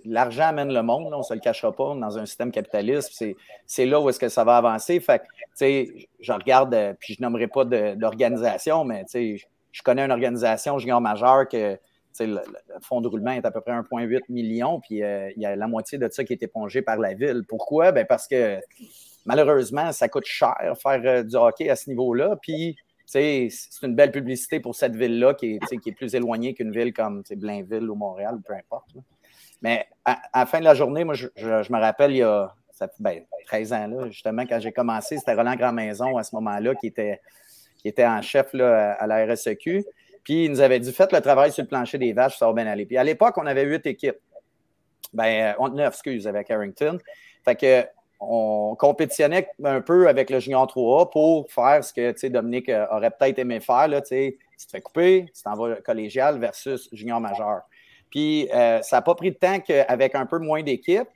L'argent amène le monde, on ne se le cachera pas, dans un système capitaliste. C'est là où est-ce que ça va avancer. Fait je regarde, euh, puis je nommerai pas d'organisation, mais je connais une organisation junior majeure que le, fonds de roulement est à peu près 1,8 million, puis euh, il y a la moitié de ça qui est épongé par la ville. Pourquoi? Ben parce que malheureusement, ça coûte cher faire euh, du hockey à ce niveau-là. Puis c'est une belle publicité pour cette ville-là qui est, plus éloignée qu'une ville comme Blainville ou Montréal, peu importe. Mais à, la fin de la journée, moi, je, me rappelle, il y a ça, 13 ben, ans, justement, quand j'ai commencé, c'était Roland Grand-Maison à ce moment-là qui était, en chef à la RSEQ. Puis il nous avait dit faites le travail sur le plancher des vaches, ça va bien aller. Puis à l'époque, on avait huit équipes. Ben, on, neuf, excuse, avec Harrington. Fait que on compétitionnait un peu avec le Junior 3A pour faire ce que Dominique euh, aurait peut-être aimé faire. Là, tu te fais couper, tu t'en vas collégial versus Junior majeur. Puis euh, ça n'a pas pris de temps qu'avec un peu moins d'équipe,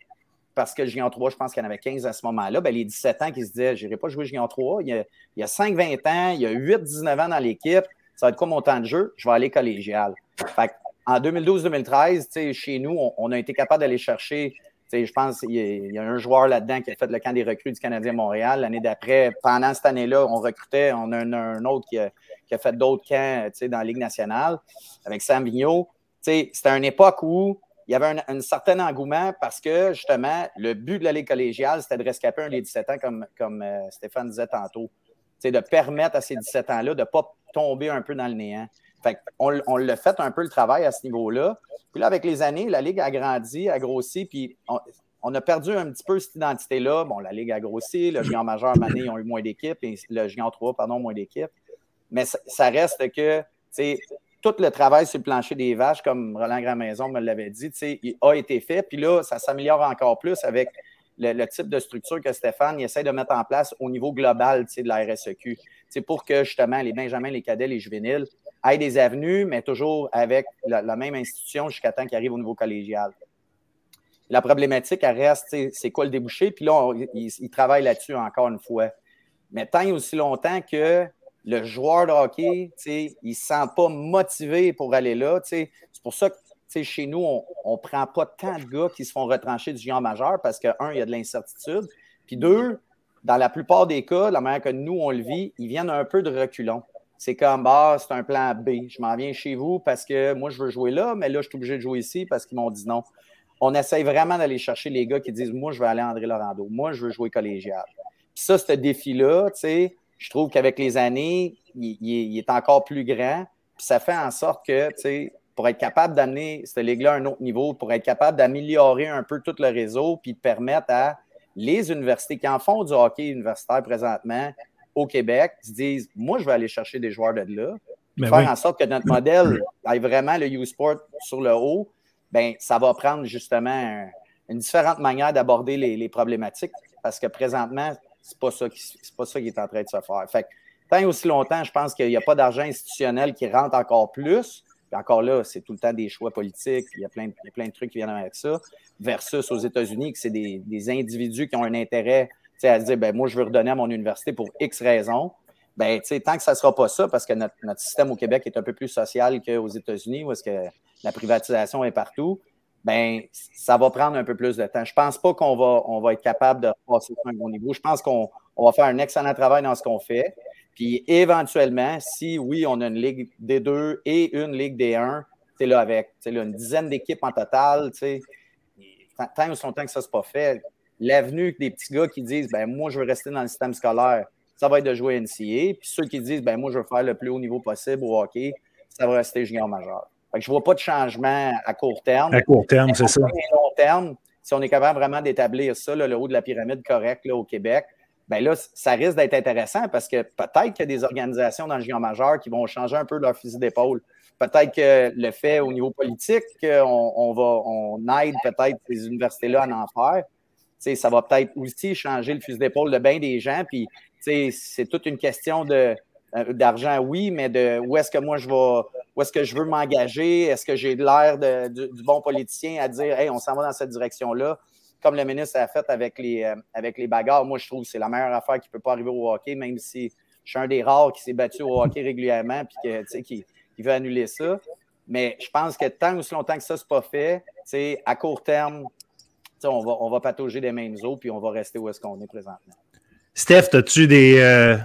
parce que Gion 3, je pense qu'il y en avait 15 à ce moment-là, ben, les 17 ans qui se disaient, je n'irai pas jouer Gion 3. Il y a, il y a 5-20 ans, il y a 8-19 ans dans l'équipe. Ça va être quoi mon temps de jeu? Je vais aller collégial. Fait en 2012-2013, chez nous, on, a été capable d'aller chercher je pense qu'il y, a un joueur là-dedans qui a fait le camp des recrues du Canadien Montréal. L'année d'après, pendant cette année-là, on recrutait. On a un, autre qui a, fait d'autres camps dans la Ligue nationale avec Sam Vigneault. C'était une époque où il y avait un, certain engouement parce que, justement, le but de la Ligue collégiale, c'était de rescaper un des 17 ans, comme, comme euh, Stéphane disait tantôt. de permettre à ces 17 ans-là de ne pas tomber un peu dans le néant. Fait on, l'a fait un peu le travail à ce niveau-là. Puis là, avec les années, la Ligue a grandi, a grossi, puis on, a perdu un petit peu cette identité-là. Bon, la Ligue a grossi, le géant majeur, Mané, ils ont eu moins d'équipes, le géant 3, pardon, moins d'équipes. Mais ça, reste que, tu tout le travail sur le plancher des vaches, comme Roland Grandmaison me l'avait dit, il a été fait. Puis là, ça s'améliore encore plus avec le, type de structure que Stéphane essaie de mettre en place au niveau global de la RSEQ. Pour que justement les Benjamins, les cadets, les juvéniles aient des avenues, mais toujours avec la, même institution jusqu'à temps qu'ils arrivent au niveau collégial. La problématique, elle reste, c'est quoi le débouché? Puis là, ils travaillent là-dessus encore une fois. Mais tant aussi longtemps que le joueur de hockey, il ne se sent pas motivé pour aller là. C'est pour ça que chez nous, on ne prend pas tant de gars qui se font retrancher du géant majeur parce que, un, il y a de l'incertitude. Puis deux, dans la plupart des cas, la manière que nous, on le vit, ils viennent un peu de reculons. C'est comme, ah, c'est un plan B. Je m'en viens chez vous parce que moi, je veux jouer là, mais là, je suis obligé de jouer ici parce qu'ils m'ont dit non. On essaye vraiment d'aller chercher les gars qui disent, moi, je veux aller à André Laurando. Moi, je veux jouer collégial. Puis ça, ce défi-là, tu sais, je trouve qu'avec les années, il, est encore plus grand. Puis ça fait en sorte que, tu sais, pour être capable d'amener cette ligue-là à un autre niveau, pour être capable d'améliorer un peu tout le réseau, puis de permettre à les universités qui en font du hockey universitaire présentement au Québec se disent Moi, je vais aller chercher des joueurs de là, ben faire en sorte que notre modèle ait vraiment le U-Sport sur le haut, ben, ça va prendre justement une différente manière d'aborder les, problématiques parce que présentement, c'est pas ça qui pas ça qui est en train de se faire. Fait tant aussi longtemps, je pense qu'il n'y a pas d'argent institutionnel qui rentre encore plus, encore là, c'est tout le temps des choix politiques, il y, a plein, plein de trucs qui viennent avec ça, versus aux États-Unis, que c'est des, individus qui ont un intérêt à se dire ben, moi, je veux redonner à mon université pour X raisons. Ben, tant que ça ne sera pas ça, parce que notre, système au Québec est un peu plus social qu'aux États-Unis, où est-ce que la privatisation est partout, ben, ça va prendre un peu plus de temps. Je ne pense pas qu'on va, on va être capable de passer sur un bon niveau. Je pense qu'on va faire un excellent travail dans ce qu'on fait. Puis éventuellement, si oui, on a une Ligue D2 et une Ligue D1, c'est là avec une dizaine d'équipes en total, tant ou son temps que ça ne pas fait, l'avenue des petits gars qui disent ben moi, je veux rester dans le système scolaire, ça va être de jouer NCA. Puis ceux qui disent ben moi, je veux faire le plus haut niveau possible au hockey, ça va rester junior majeur. je ne vois pas de changement à court terme. À court terme, c'est ça. À long terme, si on est capable vraiment d'établir ça, le haut de la pyramide correct là, au Québec, ben là, ça risque d'être intéressant parce que peut-être qu'il y a des organisations dans le géant majeur qui vont changer un peu leur fusil d'épaule. Peut-être que le fait au niveau politique qu'on on va, on aide peut-être ces universités-là à en faire, ça va peut-être aussi changer le fusil d'épaule de bien des gens. Puis, c'est toute une question euh, d'argent, oui, mais de où est-ce que moi je vais, où est-ce que je veux m'engager? Est-ce que j'ai l'air du, du, bon politicien à dire, hey, on s'en va dans cette direction-là? comme le ministre a fait avec les, euh, avec les bagarres, moi, je trouve que c'est la meilleure affaire qui ne peut pas arriver au hockey, même si je suis un des rares qui s'est battu au hockey régulièrement et qui, qui veut annuler ça. Mais je pense que tant ou si longtemps que ça, n'est pas fait, à court terme, on va, on va patauger des mêmes eaux puis on va rester où est-ce qu'on est présentement. Steph, as-tu des, euh,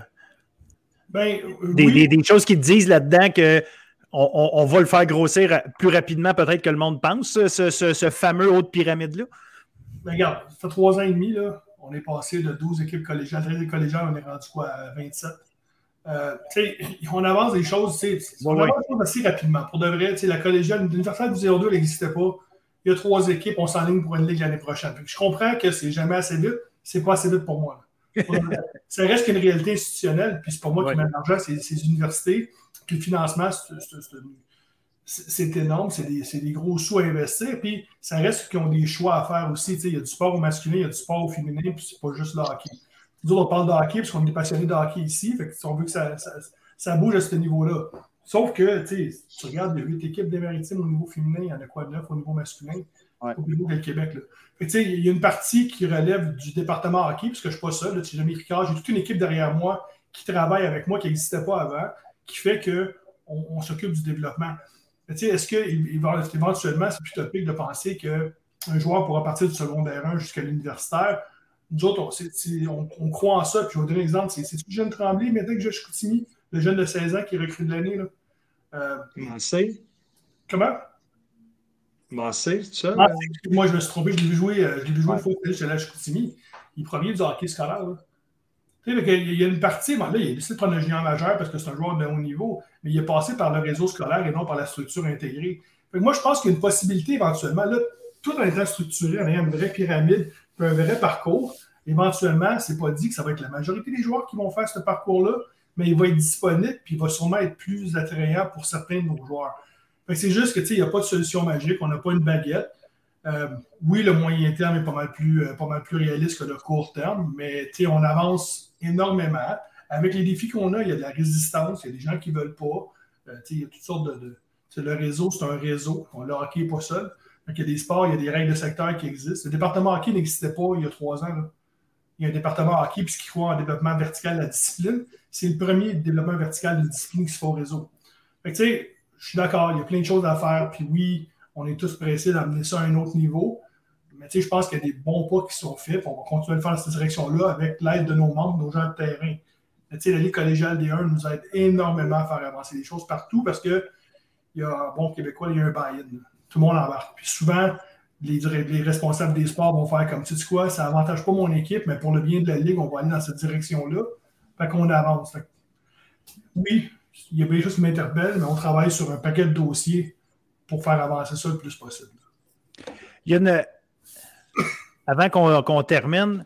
ben, des, des, choses qui te disent là-dedans que on, va le faire grossir plus rapidement peut-être que le monde pense, ce, ce fameux haut de pyramide-là? regarde, ça fait trois ans et demi, là, on est passé de 12 équipes collégiales, 13 collégiales, on est rendu quoi, à 27. Euh, on avance des choses, on avance des choses assez rapidement. Pour de vrai, la collégiale, l'université de 02, elle n'existait pas. Il y a trois équipes, on s'enligne pour une ligue l'année prochaine. je comprends que c'est jamais assez vite, c'est pas assez vite pour moi. ça reste qu'une réalité institutionnelle, puis c'est pour moi qui mets l'argent, c'est les universités, puis le financement, c'est énorme, c'est des, gros sous à investir. Puis ça reste qu'ils ont des choix à faire aussi. Il y a du sport au masculin, il y a du sport au féminin, puis c'est pas juste le hockey. Nous, on parle de hockey parce qu'on est passionné de hockey ici. Fait on veut que ça, ça, bouge à ce niveau-là. Sauf que, tu regardes, a 8 équipes des maritimes au niveau féminin, il y en a quoi, 9 au niveau masculin? Beau que le Québec. Là. il y a une partie qui relève du département hockey, puisque je ne suis pas seul. Là, Jérémy Ricard, j'ai toute une équipe derrière moi qui travaille avec moi, qui n'existait pas avant, qui fait qu'on on, s'occupe du développement. Est-ce qu'éventuellement, c'est plus topique de penser qu'un joueur pourra partir du secondaire 1 jusqu'à l'universitaire? Nous autres, on, on, croit en ça. Puis je vais vous donner un exemple. C'est jeune Tremblay, maintenant que Josh Coutimi, le jeune de 16 ans qui est recruté de l'année. Euh, Comment? Massé, c'est ça? Ah, moi, je me suis trompé. Je l'ai vu jouer, euh, je l'ai vu jouer fois chez la Chicoutimi. Il est premier du hockey scolaire. Tu sais, il y a une partie, là, il a décidé de prendre le junior majeur parce que c'est un joueur de haut niveau, mais il est passé par le réseau scolaire et non par la structure intégrée. moi, je pense qu'il y a une possibilité éventuellement, là, tout en étant structuré, en ayant une vraie pyramide, un vrai parcours, éventuellement, c'est pas dit que ça va être la majorité des joueurs qui vont faire ce parcours-là, mais il va être disponible puis il va sûrement être plus attrayant pour certains de nos joueurs. C'est juste que il n'y a pas de solution magique, on n'a pas une baguette. Euh, oui, le moyen terme est pas mal plus, euh, pas mal plus réaliste que le court terme, mais on avance énormément. Avec les défis qu'on a, il y a de la résistance, il y a des gens qui ne veulent pas. Euh, il y a toutes sortes de. le réseau, c'est un réseau. Le hockey n'est pas seul. il y a des sports, il y a des règles de secteur qui existent. Le département hockey n'existait pas il y a trois ans. Il y a un département hockey puisqu'il croit en développement vertical de la discipline. C'est le premier développement vertical de discipline qui se fait au réseau. Fait je suis d'accord, il y a plein de choses à faire. Puis oui, on est tous pressés d'amener ça à un autre niveau. Mais je pense qu'il y a des bons pas qui sont faits. On va continuer de faire cette direction-là avec l'aide de nos membres, nos gens de terrain. Mais, la Ligue collégiale des 1 nous aide énormément à faire avancer les choses partout parce qu'il y a un bon Québécois, il y a un buy-in. Tout le monde embarque. Puis souvent, les, les, responsables des sports vont faire comme, tu sais quoi, ça n'avantage pas mon équipe, mais pour le bien de la Ligue, on va aller dans cette direction-là. Fait qu'on avance. oui, il y a des choses qui m'interpellent, mais on travaille sur un paquet de dossiers pour faire avancer ça le plus possible. Il y a une... Avant qu'on termine,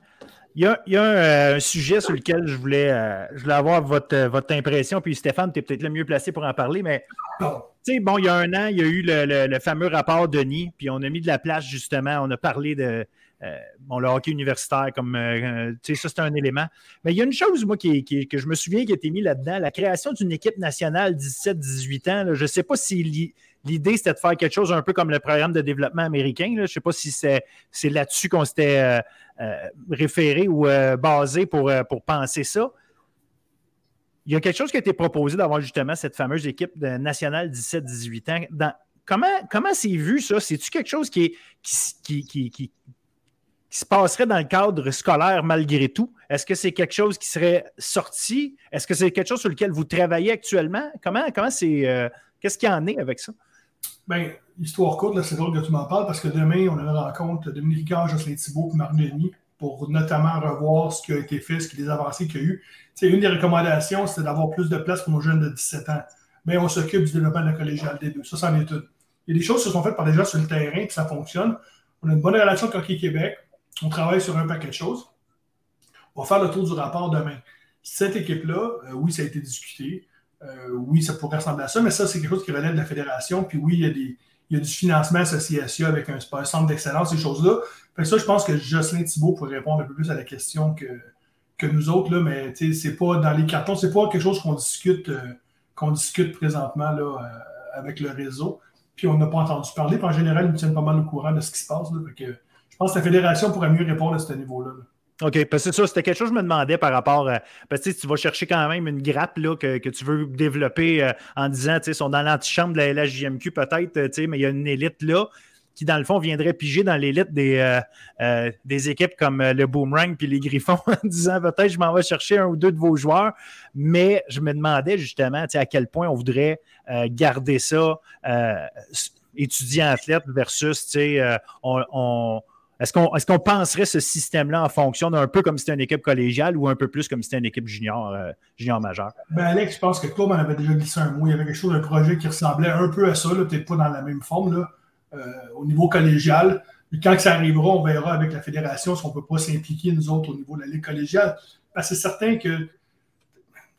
il y a, euh, un, sujet sur lequel je voulais, euh, je voulais avoir votre, euh, votre impression. Puis Stéphane, tu es peut-être le mieux placé pour en parler, mais bon, il y a un an, il y a eu le, fameux rapport Denis, puis on a mis de la place justement, on a parlé de bon, le hockey universitaire, comme sais, ça c'est un élément. Mais il y a une chose, moi, qui, que je me souviens qui a été mis là-dedans, la création d'une équipe nationale 17-18 ans. je ne sais pas si l'idée c'était de faire quelque chose un peu comme le programme de développement américain. Je ne sais pas si c'est là-dessus qu'on s'était euh, référé ou euh, basé pour, euh, pour penser ça. Il y a quelque chose qui a été proposé d'avoir justement cette fameuse équipe nationale 17-18 ans. Comment comment c'est vu ça? C'est-tu quelque chose qui, qui, se passerait dans le cadre scolaire malgré tout? Est-ce que c'est quelque chose qui serait sorti? Est-ce que c'est quelque chose sur lequel vous travaillez actuellement? Comment, comment c'est. Qu'est-ce qu'il y en est avec ça? Bien, histoire courte, c'est drôle que tu m'en parles parce que demain, on a une rencontre de Dominique Ricard, Jocelyn Thibault et Marc Denis pour notamment revoir ce qui a été fait, ce qui les avancées qu'il y a eu. C'est une des recommandations, c'était d'avoir plus de place pour nos jeunes de 17 ans. Mais on s'occupe du développement de la collégiale des deux. Ça, c'en est une. Il y a des choses qui sont faites par des gens sur le terrain, puis ça fonctionne. On a une bonne relation avec Hockey Québec. On travaille sur un paquet de choses. On va faire le tour du rapport demain. Cette équipe-là, euh, oui, ça a été discuté. Euh, oui, ça pourrait ressembler à ça, mais ça, c'est quelque chose qui relève de la fédération. Puis oui, il y a, du financement associé à ça avec un, centre d'excellence, ces choses-là. Ça, je pense que Jocelyn Thibault pourrait répondre un peu plus à la question que, nous autres, là, mais c'est pas dans les cartons, c'est pas quelque chose qu'on discute, euh, discute présentement là, euh, avec le réseau. Puis on n'a pas entendu parler. Puis en général, ils nous tiennent pas mal au courant de ce qui se passe. que, je pense que la fédération pourrait mieux répondre à ce niveau-là. là OK, parce que ça, c'était quelque chose que je me demandais par rapport à. Parce que tu vas chercher quand même une grappe là, que, tu veux développer euh, en disant, tu sais, ils sont dans l'antichambre de la LHJMQ peut-être, euh, tu sais, mais il y a une élite là qui, dans le fond, viendrait piger dans l'élite des, euh, des équipes comme le Boomerang puis les Griffons en disant peut-être je m'en vais chercher un ou deux de vos joueurs. Mais je me demandais justement à quel point on voudrait garder ça étudiant-athlète versus, tu sais, on est-ce qu'on est penserait ce système-là en fonction d'un peu comme si c'était une équipe collégiale ou un peu plus comme si c'était une équipe junior, euh, junior majeure? Ben Alex, je pense que Claude en avait déjà glissé un mot. Il y avait quelque chose, un projet qui ressemblait un peu à ça, peut-être pas dans la même forme, là, euh, au niveau collégial. Mais quand ça arrivera, on verra avec la fédération si on ne peut pas s'impliquer, nous autres, au niveau de la Ligue collégiale. Parce que c'est certain que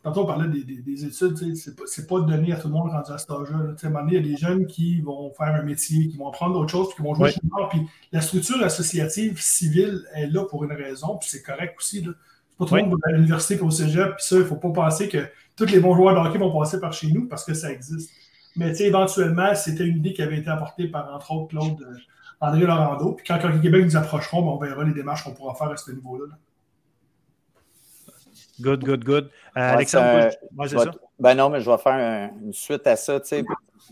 Tantôt, on parlait des, études, c'est pas, pas donné à tout le monde rendu à cet âge-là. À un moment donné, il y a des jeunes qui vont faire un métier, qui vont apprendre d'autres choses, puis qui vont jouer chez nous. Puis la structure associative civile est là pour une raison, puis c'est correct aussi. C'est pas tout le monde va à l'université et au cégep, puis ça, il ne faut pas penser que tous les bons joueurs de hockey vont passer par chez nous parce que ça existe. Mais éventuellement, c'était une idée qui avait été apportée par, entre autres, Claude, André Laurando. Puis quand Hockey Québec nous approcheront, ben, on verra les démarches qu'on pourra faire à ce niveau-là. Good, good, good. Euh, Alexandre, moi, c'est ça. Ben non, mais je vais faire une suite à ça.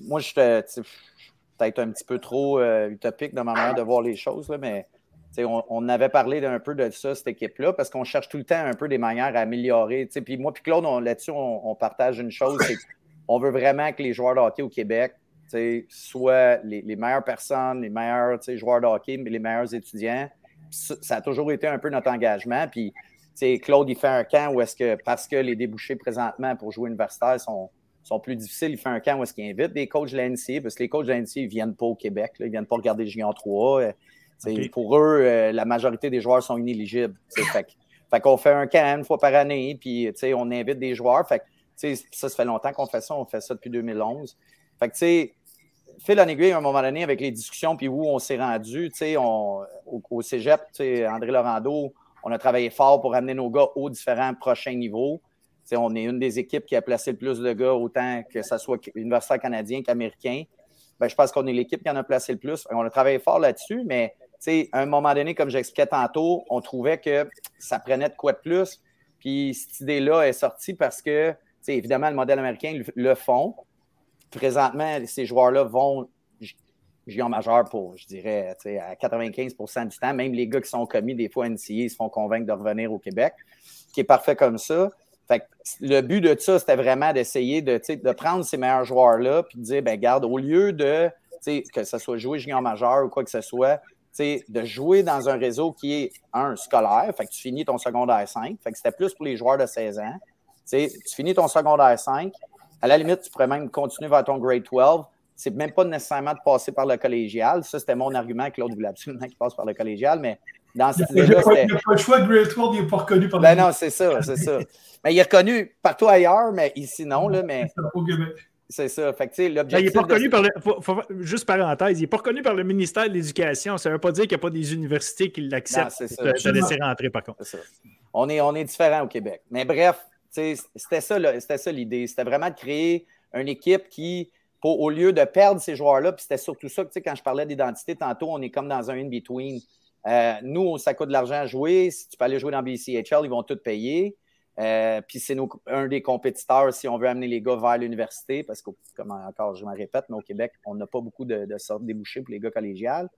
Moi, je suis peut-être un petit peu trop euh, utopique dans ma manière de voir les choses, là, mais on, avait parlé un peu de ça, cette équipe-là, parce qu'on cherche tout le temps un peu des manières à améliorer. Puis moi, puis Claude, là-dessus, on, partage une chose, c'est qu'on veut vraiment que les joueurs de hockey au Québec soient les, meilleures personnes, les meilleurs joueurs de hockey, mais les meilleurs étudiants. Ça, a toujours été un peu notre engagement. Puis, Claude, il fait un camp où est-ce que, parce que les débouchés présentement pour jouer universitaire sont, sont plus difficiles, il fait un camp où est-ce qu'il invite des coachs de l'ANC, parce que les coachs de l'ANC, ils ne viennent pas au Québec, ils ne viennent pas regarder Gion 3. Pour eux, euh, la majorité des joueurs sont inéligibles. Fait, fait qu'on fait un camp une fois par année, puis on invite des joueurs. Fait ça, ça fait longtemps qu'on fait ça. On fait ça depuis 2011. Fait que, tu sais, fil en aiguille, à un moment donné, avec les discussions, puis où on s'est rendu, tu sais, au, au cégep, André Laurando, on a travaillé fort pour amener nos gars aux différents prochains niveaux. on est une des équipes qui a placé le plus de gars, autant que ce soit universitaire canadien qu'américain. Ben, je pense qu'on est l'équipe qui en a placé le plus. On a travaillé fort là-dessus, mais à un moment donné, comme j'expliquais tantôt, on trouvait que ça prenait de quoi de plus. Puis cette idée-là est sortie parce que, évidemment, le modèle américain le, font. Présentement, ces joueurs-là vont géant majeur pour, je dirais, à 95% du temps. Même les gars qui sont commis, des fois, NCA, ils se font convaincre de revenir au Québec, qui est parfait comme ça. Fait le but de ça, c'était vraiment d'essayer de, de prendre ces meilleurs joueurs-là puis de dire, ben garde, au lieu de que ce soit jouer junior majeur ou quoi que ce soit, de jouer dans un réseau qui est, un, scolaire, fait que tu finis ton secondaire 5, fait que c'était plus pour les joueurs de 16 ans. tu finis ton secondaire 5, à la limite, tu pourrais même continuer vers ton grade 12. C'est même pas nécessairement de passer par le collégial. Ça, c'était mon argument que l'autre voulait absolument qu'il passe par le collégial, mais dans cette idée-là, Il n'y a pas le choix de grade 12, il n'est pas reconnu par le Ben non, c'est ça, c'est ça. Mais il est reconnu partout ailleurs, mais ici, non, là, mais... C'est ça. Fait que, l'objectif. il n'est pas reconnu par le. juste parenthèse, il n'est pas reconnu par le ministère de l'Éducation. Ça ne veut pas dire qu'il n'y a pas des universités qui l'acceptent de laisser rentrer, par contre. On est, on est différent au Québec. Mais bref, c'était ça, ça l'idée. C'était vraiment de créer une équipe qui, au lieu de perdre ces joueurs-là, puis c'était surtout ça que quand je parlais d'identité tantôt, on est comme dans un in-between. Euh, nous, ça coûte de l'argent à jouer. Si tu peux aller jouer dans BCHL, ils vont tout payer. Euh, puis c'est un des compétiteurs si on veut amener les gars vers l'université, parce que, comme encore, je me répète, mais au Québec, on n'a pas beaucoup de, sortes débouchés pour les gars collégiales.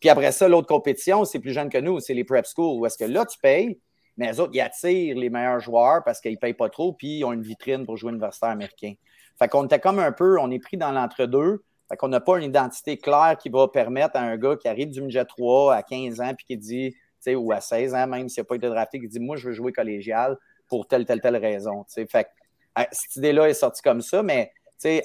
Puis après ça, l'autre compétition, c'est plus jeune que nous, c'est les prep schools, où est-ce que là, tu payes, mais les autres, ils attirent les meilleurs joueurs parce qu'ils ne payent pas trop, puis ils ont une vitrine pour jouer universitaire américain. Fait qu'on était comme un peu, on est pris dans l'entre-deux. Fait qu'on n'a pas une identité claire qui va permettre à un gars qui arrive du midget 3 à 15 ans, puis qui dit, ou à 16 ans même, s'il n'a pas été drafté, qui dit, moi, je veux jouer collégial pour telle, telle, telle raison. Fait ah, cette idée-là est sortie comme ça, mais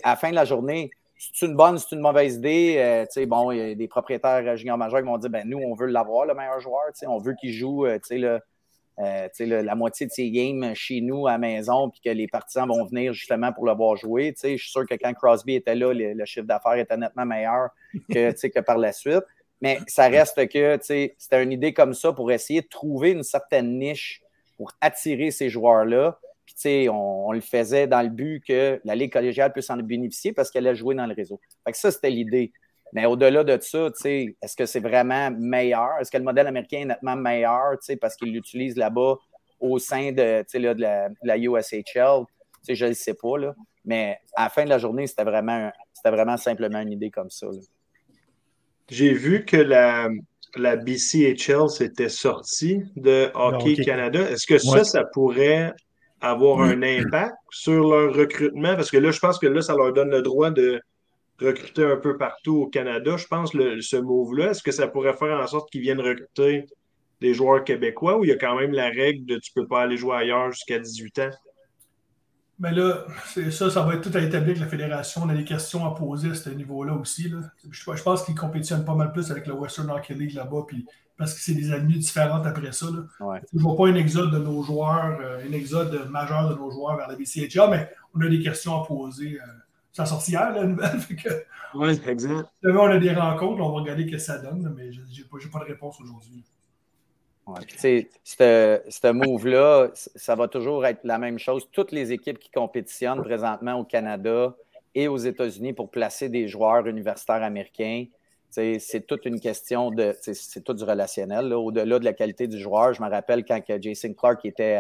à la fin de la journée, c'est une bonne, c'est une mauvaise idée. Euh, bon, il y a des propriétaires juniors majeurs qui vont dire ben, nous, on veut l'avoir, le meilleur joueur. On veut qu'il joue euh, le, euh, la moitié de ses games chez nous à la maison, puis que les partisans vont venir justement pour le voir jouer. Je suis sûr que quand Crosby était là, le, chiffre d'affaires était nettement meilleur que, que par la suite. Mais ça reste que c'était une idée comme ça pour essayer de trouver une certaine niche pour attirer ces joueurs-là. Puis, sais, on, le faisait dans le but que la Ligue collégiale puisse en bénéficier parce qu'elle a joué dans le réseau. Ça, c'était l'idée. Mais au-delà de ça, tu sais, est-ce que c'est vraiment meilleur? Est-ce que le modèle américain est nettement meilleur, tu sais, parce qu'il l'utilise là-bas au sein de, là, de, la, de la USHL? Tu sais, je ne sais pas, là. Mais à la fin de la journée, c'était vraiment, vraiment simplement une idée comme ça. J'ai vu que la, la BCHL s'était sortie de Hockey Canada. Est-ce que ça, ça pourrait avoir un impact sur leur recrutement? Parce que là, je pense que là, ça leur donne le droit de recruter un peu partout au Canada. Je pense le, ce move-là, est-ce que ça pourrait faire en sorte qu'ils viennent recruter des joueurs québécois ou il y a quand même la règle de tu ne peux pas aller jouer ailleurs jusqu'à 18 ans? Mais là, ça, ça va être tout à établir avec la fédération. On a des questions à poser à ce niveau-là aussi. Je, pense qu'ils compétitionnent pas mal plus avec le Western Hockey League là-bas, puis parce que c'est des ennemis différentes après ça. Je ne vois pas un exode de nos joueurs, euh, un exode majeur de nos joueurs vers la BCHA, mais on a des questions à poser. Euh, ça sort hier, la nouvelle. Oui, exact. on a des rencontres, on va regarder ce que ça donne, mais je n'ai pas, pas de réponse aujourd'hui. Ouais. Ce move-là, ça va toujours être la même chose. Toutes les équipes qui compétitionnent présentement au Canada et aux États-Unis pour placer des joueurs universitaires américains, c'est toute une question de. C'est tout du relationnel. Au-delà de la qualité du joueur, je me rappelle quand Jason Clark était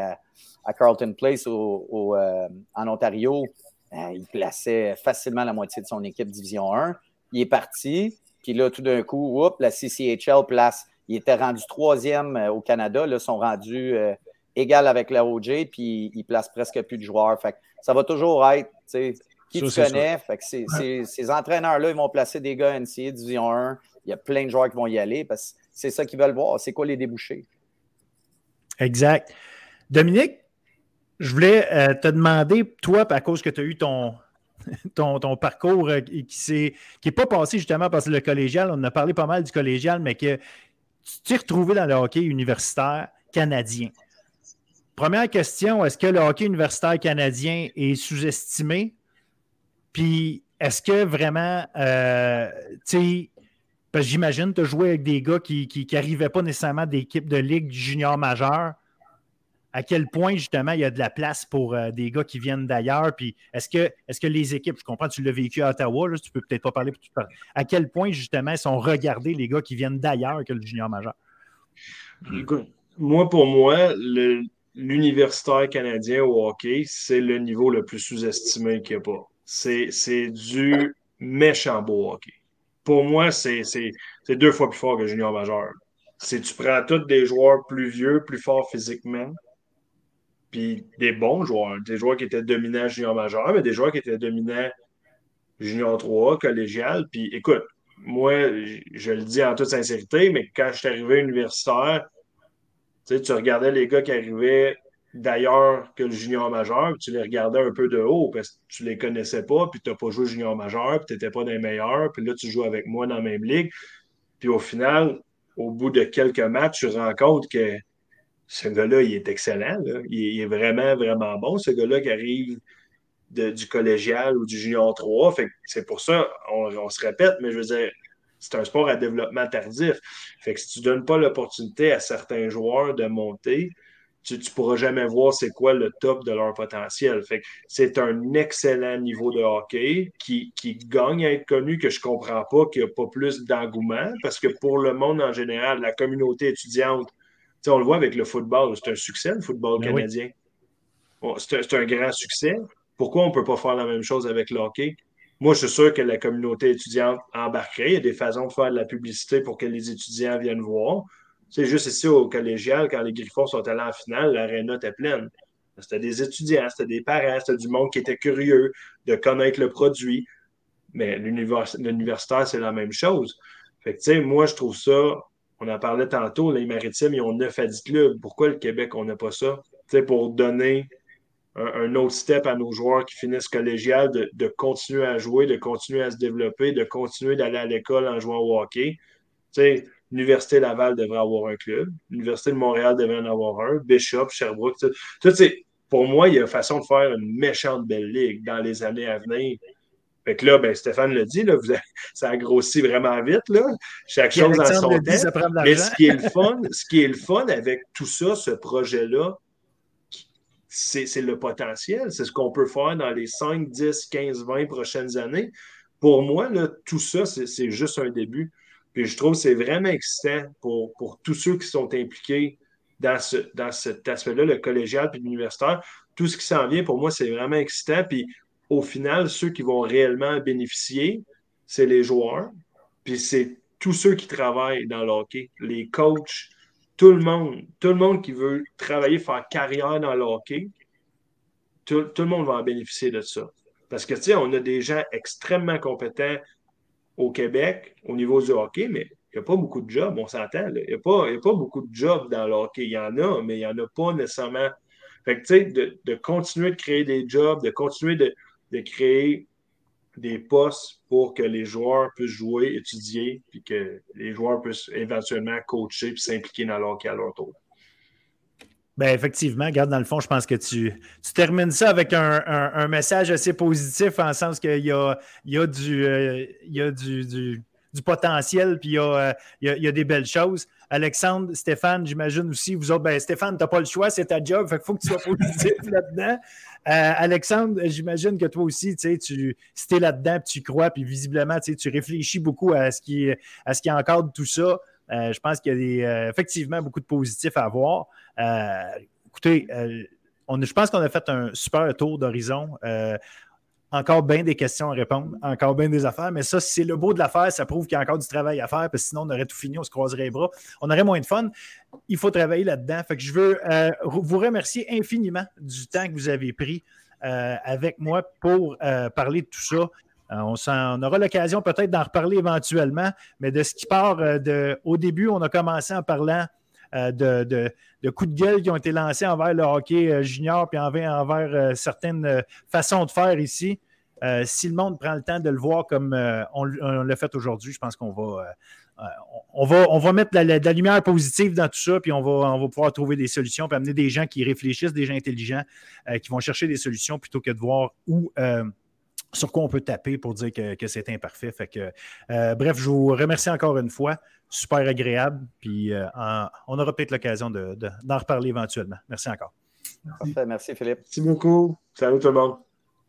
à, Carlton Place euh, en Ontario, il plaçait facilement la moitié de son équipe Division 1. Il est parti, puis là, tout d'un coup, la CCHL place. Il était rendu troisième euh, au Canada. Là, sont rendus égal avec la OJ, puis il place presque plus de joueurs. Fait ça va toujours être qui tu connais. ces, entraîneurs-là, ils vont placer des gars NCA Division 1. Il y a plein de joueurs qui vont y aller parce que c'est ça qu'ils veulent voir. C'est quoi les débouchés? Exact. Dominique, je voulais euh, te demander, toi, à cause que tu as eu ton, ton, parcours euh, qui n'est pas passé justement parce que le collégial, on a parlé pas mal du collégial, mais que tu t'es retrouvé dans le hockey universitaire canadien. Première question, est-ce que le hockey universitaire canadien est sous-estimé? Puis, est-ce que vraiment, euh, tu sais, parce que j'imagine, tu as joué avec des gars qui n'arrivaient pas nécessairement d'équipe de ligue junior majeure. À quel point, justement, il y a de la place pour euh, des gars qui viennent d'ailleurs? Puis, est-ce que, est que les équipes, je comprends, tu l'as vécu à Ottawa, tu peux peut-être pas parler, à quel point, justement, sont regardés les gars qui viennent d'ailleurs que le junior majeur? moi, pour moi, l'universitaire canadien au hockey, c'est le niveau le plus sous-estimé qu'il n'y a pas c'est du méchant beau hockey. Pour moi, c'est deux fois plus fort que junior majeur. Si tu prends tous des joueurs plus vieux, plus forts physiquement, puis des bons joueurs, des joueurs qui étaient dominants junior majeur, mais des joueurs qui étaient dominants junior 3, collégial. Puis écoute, moi, je le dis en toute sincérité, mais quand je suis arrivé universitaire, tu regardais les gars qui arrivaient d'ailleurs que le junior majeur, tu les regardais un peu de haut parce que tu les connaissais pas, puis tu n'as pas joué junior majeur, puis tu n'étais pas des meilleurs, puis là, tu joues avec moi dans la même ligue. Puis au final, au bout de quelques matchs, tu te rends compte que ce gars-là, il est excellent. Il, est vraiment, vraiment bon, ce gars-là qui arrive du collégial ou du junior 3. Fait c'est pour ça, on, se répète, mais je veux dire, c'est un sport à développement tardif. Fait que si tu ne donnes pas l'opportunité à certains joueurs de monter, tu ne pourras jamais voir c'est quoi le top de leur potentiel. C'est un excellent niveau de hockey qui, qui, gagne à être connu, que je ne comprends pas qu'il n'y a pas plus d'engouement, parce que pour le monde en général, la communauté étudiante, on le voit avec le football, c'est un succès, le football ben canadien. c'est un, grand succès. Pourquoi on ne peut pas faire la même chose avec le hockey? Moi, je suis sûr que la communauté étudiante embarquerait. Il y a des façons de faire de la publicité pour que les étudiants viennent voir. C'est juste ici au collégial, quand les Griffons sont allés en finale, l'aréna était pleine. C'était des étudiants, c'était des parents, c'était du monde qui était curieux de connaître le produit. Mais l'universitaire, c'est la même chose. Fait que, moi, je trouve ça, on en parlait tantôt, les maritimes, ils ont 9 à 10 clubs. Pourquoi le Québec, on n'a pas ça? Tu sais, pour donner un, autre step à nos joueurs qui finissent collégial, de, continuer à jouer, de continuer à se développer, de continuer d'aller à l'école en jouant au hockey. Tu sais, L'Université Laval devrait avoir un club. L'Université de Montréal devrait en avoir un. Bishop, Sherbrooke. Pour moi, il y a une façon de faire une méchante belle ligue dans les années à venir. Fait que là, ben, Stéphane l'a dit, là, vous ça a grossi vraiment vite. Là. Chaque chose en son temps. Mais ce qui, est le fun, ce qui est le fun avec tout ça, ce projet-là, c'est le potentiel. C'est ce qu'on peut faire dans les 5, 10, 15, 20 prochaines années. Pour moi, là, tout ça, c'est juste un début. Puis je trouve que c'est vraiment excitant pour, pour tous ceux qui sont impliqués dans, ce, dans cet aspect-là, le collégial puis l'universitaire. Tout ce qui s'en vient, pour moi, c'est vraiment excitant. Puis au final, ceux qui vont réellement bénéficier, c'est les joueurs, puis c'est tous ceux qui travaillent dans le hockey, les coachs, tout le monde, tout le monde qui veut travailler, faire carrière dans le hockey, tout, tout le monde va en bénéficier de ça. Parce que, tu sais, on a des gens extrêmement compétents au Québec au niveau du hockey, mais il n'y a pas beaucoup de jobs, on s'entend. Il n'y a, pas, beaucoup de jobs dans le hockey. Il y en a, mais il n'y en a pas nécessairement. Fait que, tu sais, de, continuer de créer des jobs, de continuer de, créer des postes pour que les joueurs puissent jouer, étudier, puis que les joueurs puissent éventuellement coacher puis s'impliquer dans le hockey à leur tour. Ben effectivement, regarde, dans le fond, je pense que tu, termines ça avec un, message assez positif en sens qu'il y a, du, euh, il y a du, du potentiel, puis il a, il, y a, des belles choses. Alexandre, Stéphane, j'imagine aussi, vous autres, ben, Stéphane, tu n'as pas le choix, c'est ta job, fait faut que tu sois positif là-dedans. Alexandre, j'imagine que toi aussi, tu sais, tu, si es là-dedans, tu crois, puis visiblement, tu, réfléchis beaucoup à ce qui, à ce qui encadre tout ça. je pense qu'il y a des, effectivement beaucoup de positifs à avoir. écoutez, je pense qu'on a fait un super tour d'horizon. Euh, encore bien des questions à répondre, encore bien des affaires, mais ça, c'est le beau de l'affaire, ça prouve qu'il y a encore du travail à faire, parce que sinon, on aurait tout fini, on se croiserait les bras, on aurait moins de fun. Il faut travailler là-dedans. Je veux euh, vous remercier infiniment du temps que vous avez pris euh, avec moi pour parler de tout ça. On, on, aura l'occasion peut-être d'en reparler éventuellement, mais de ce qui part de. Au début, on a commencé en parlant euh, de, coups de gueule qui ont été lancés envers le hockey euh, junior puis envers, envers euh, certaines façons de faire ici. si le monde prend le temps de le voir comme on, l'a fait aujourd'hui, je pense qu'on va, on va, on va mettre la, la, lumière positive dans tout ça, puis on va, on va pouvoir trouver des solutions, puis amener des gens qui réfléchissent, des gens intelligents, qui vont chercher des solutions plutôt que de voir où sur quoi on peut taper pour dire que, c'est imparfait. Fait que, bref, je vous remercie encore une fois super agréable. Puis euh, on aura peut-être l'occasion d'en reparler éventuellement. Merci encore. Merci. Merci Philippe. Merci beaucoup. Salut tout le monde.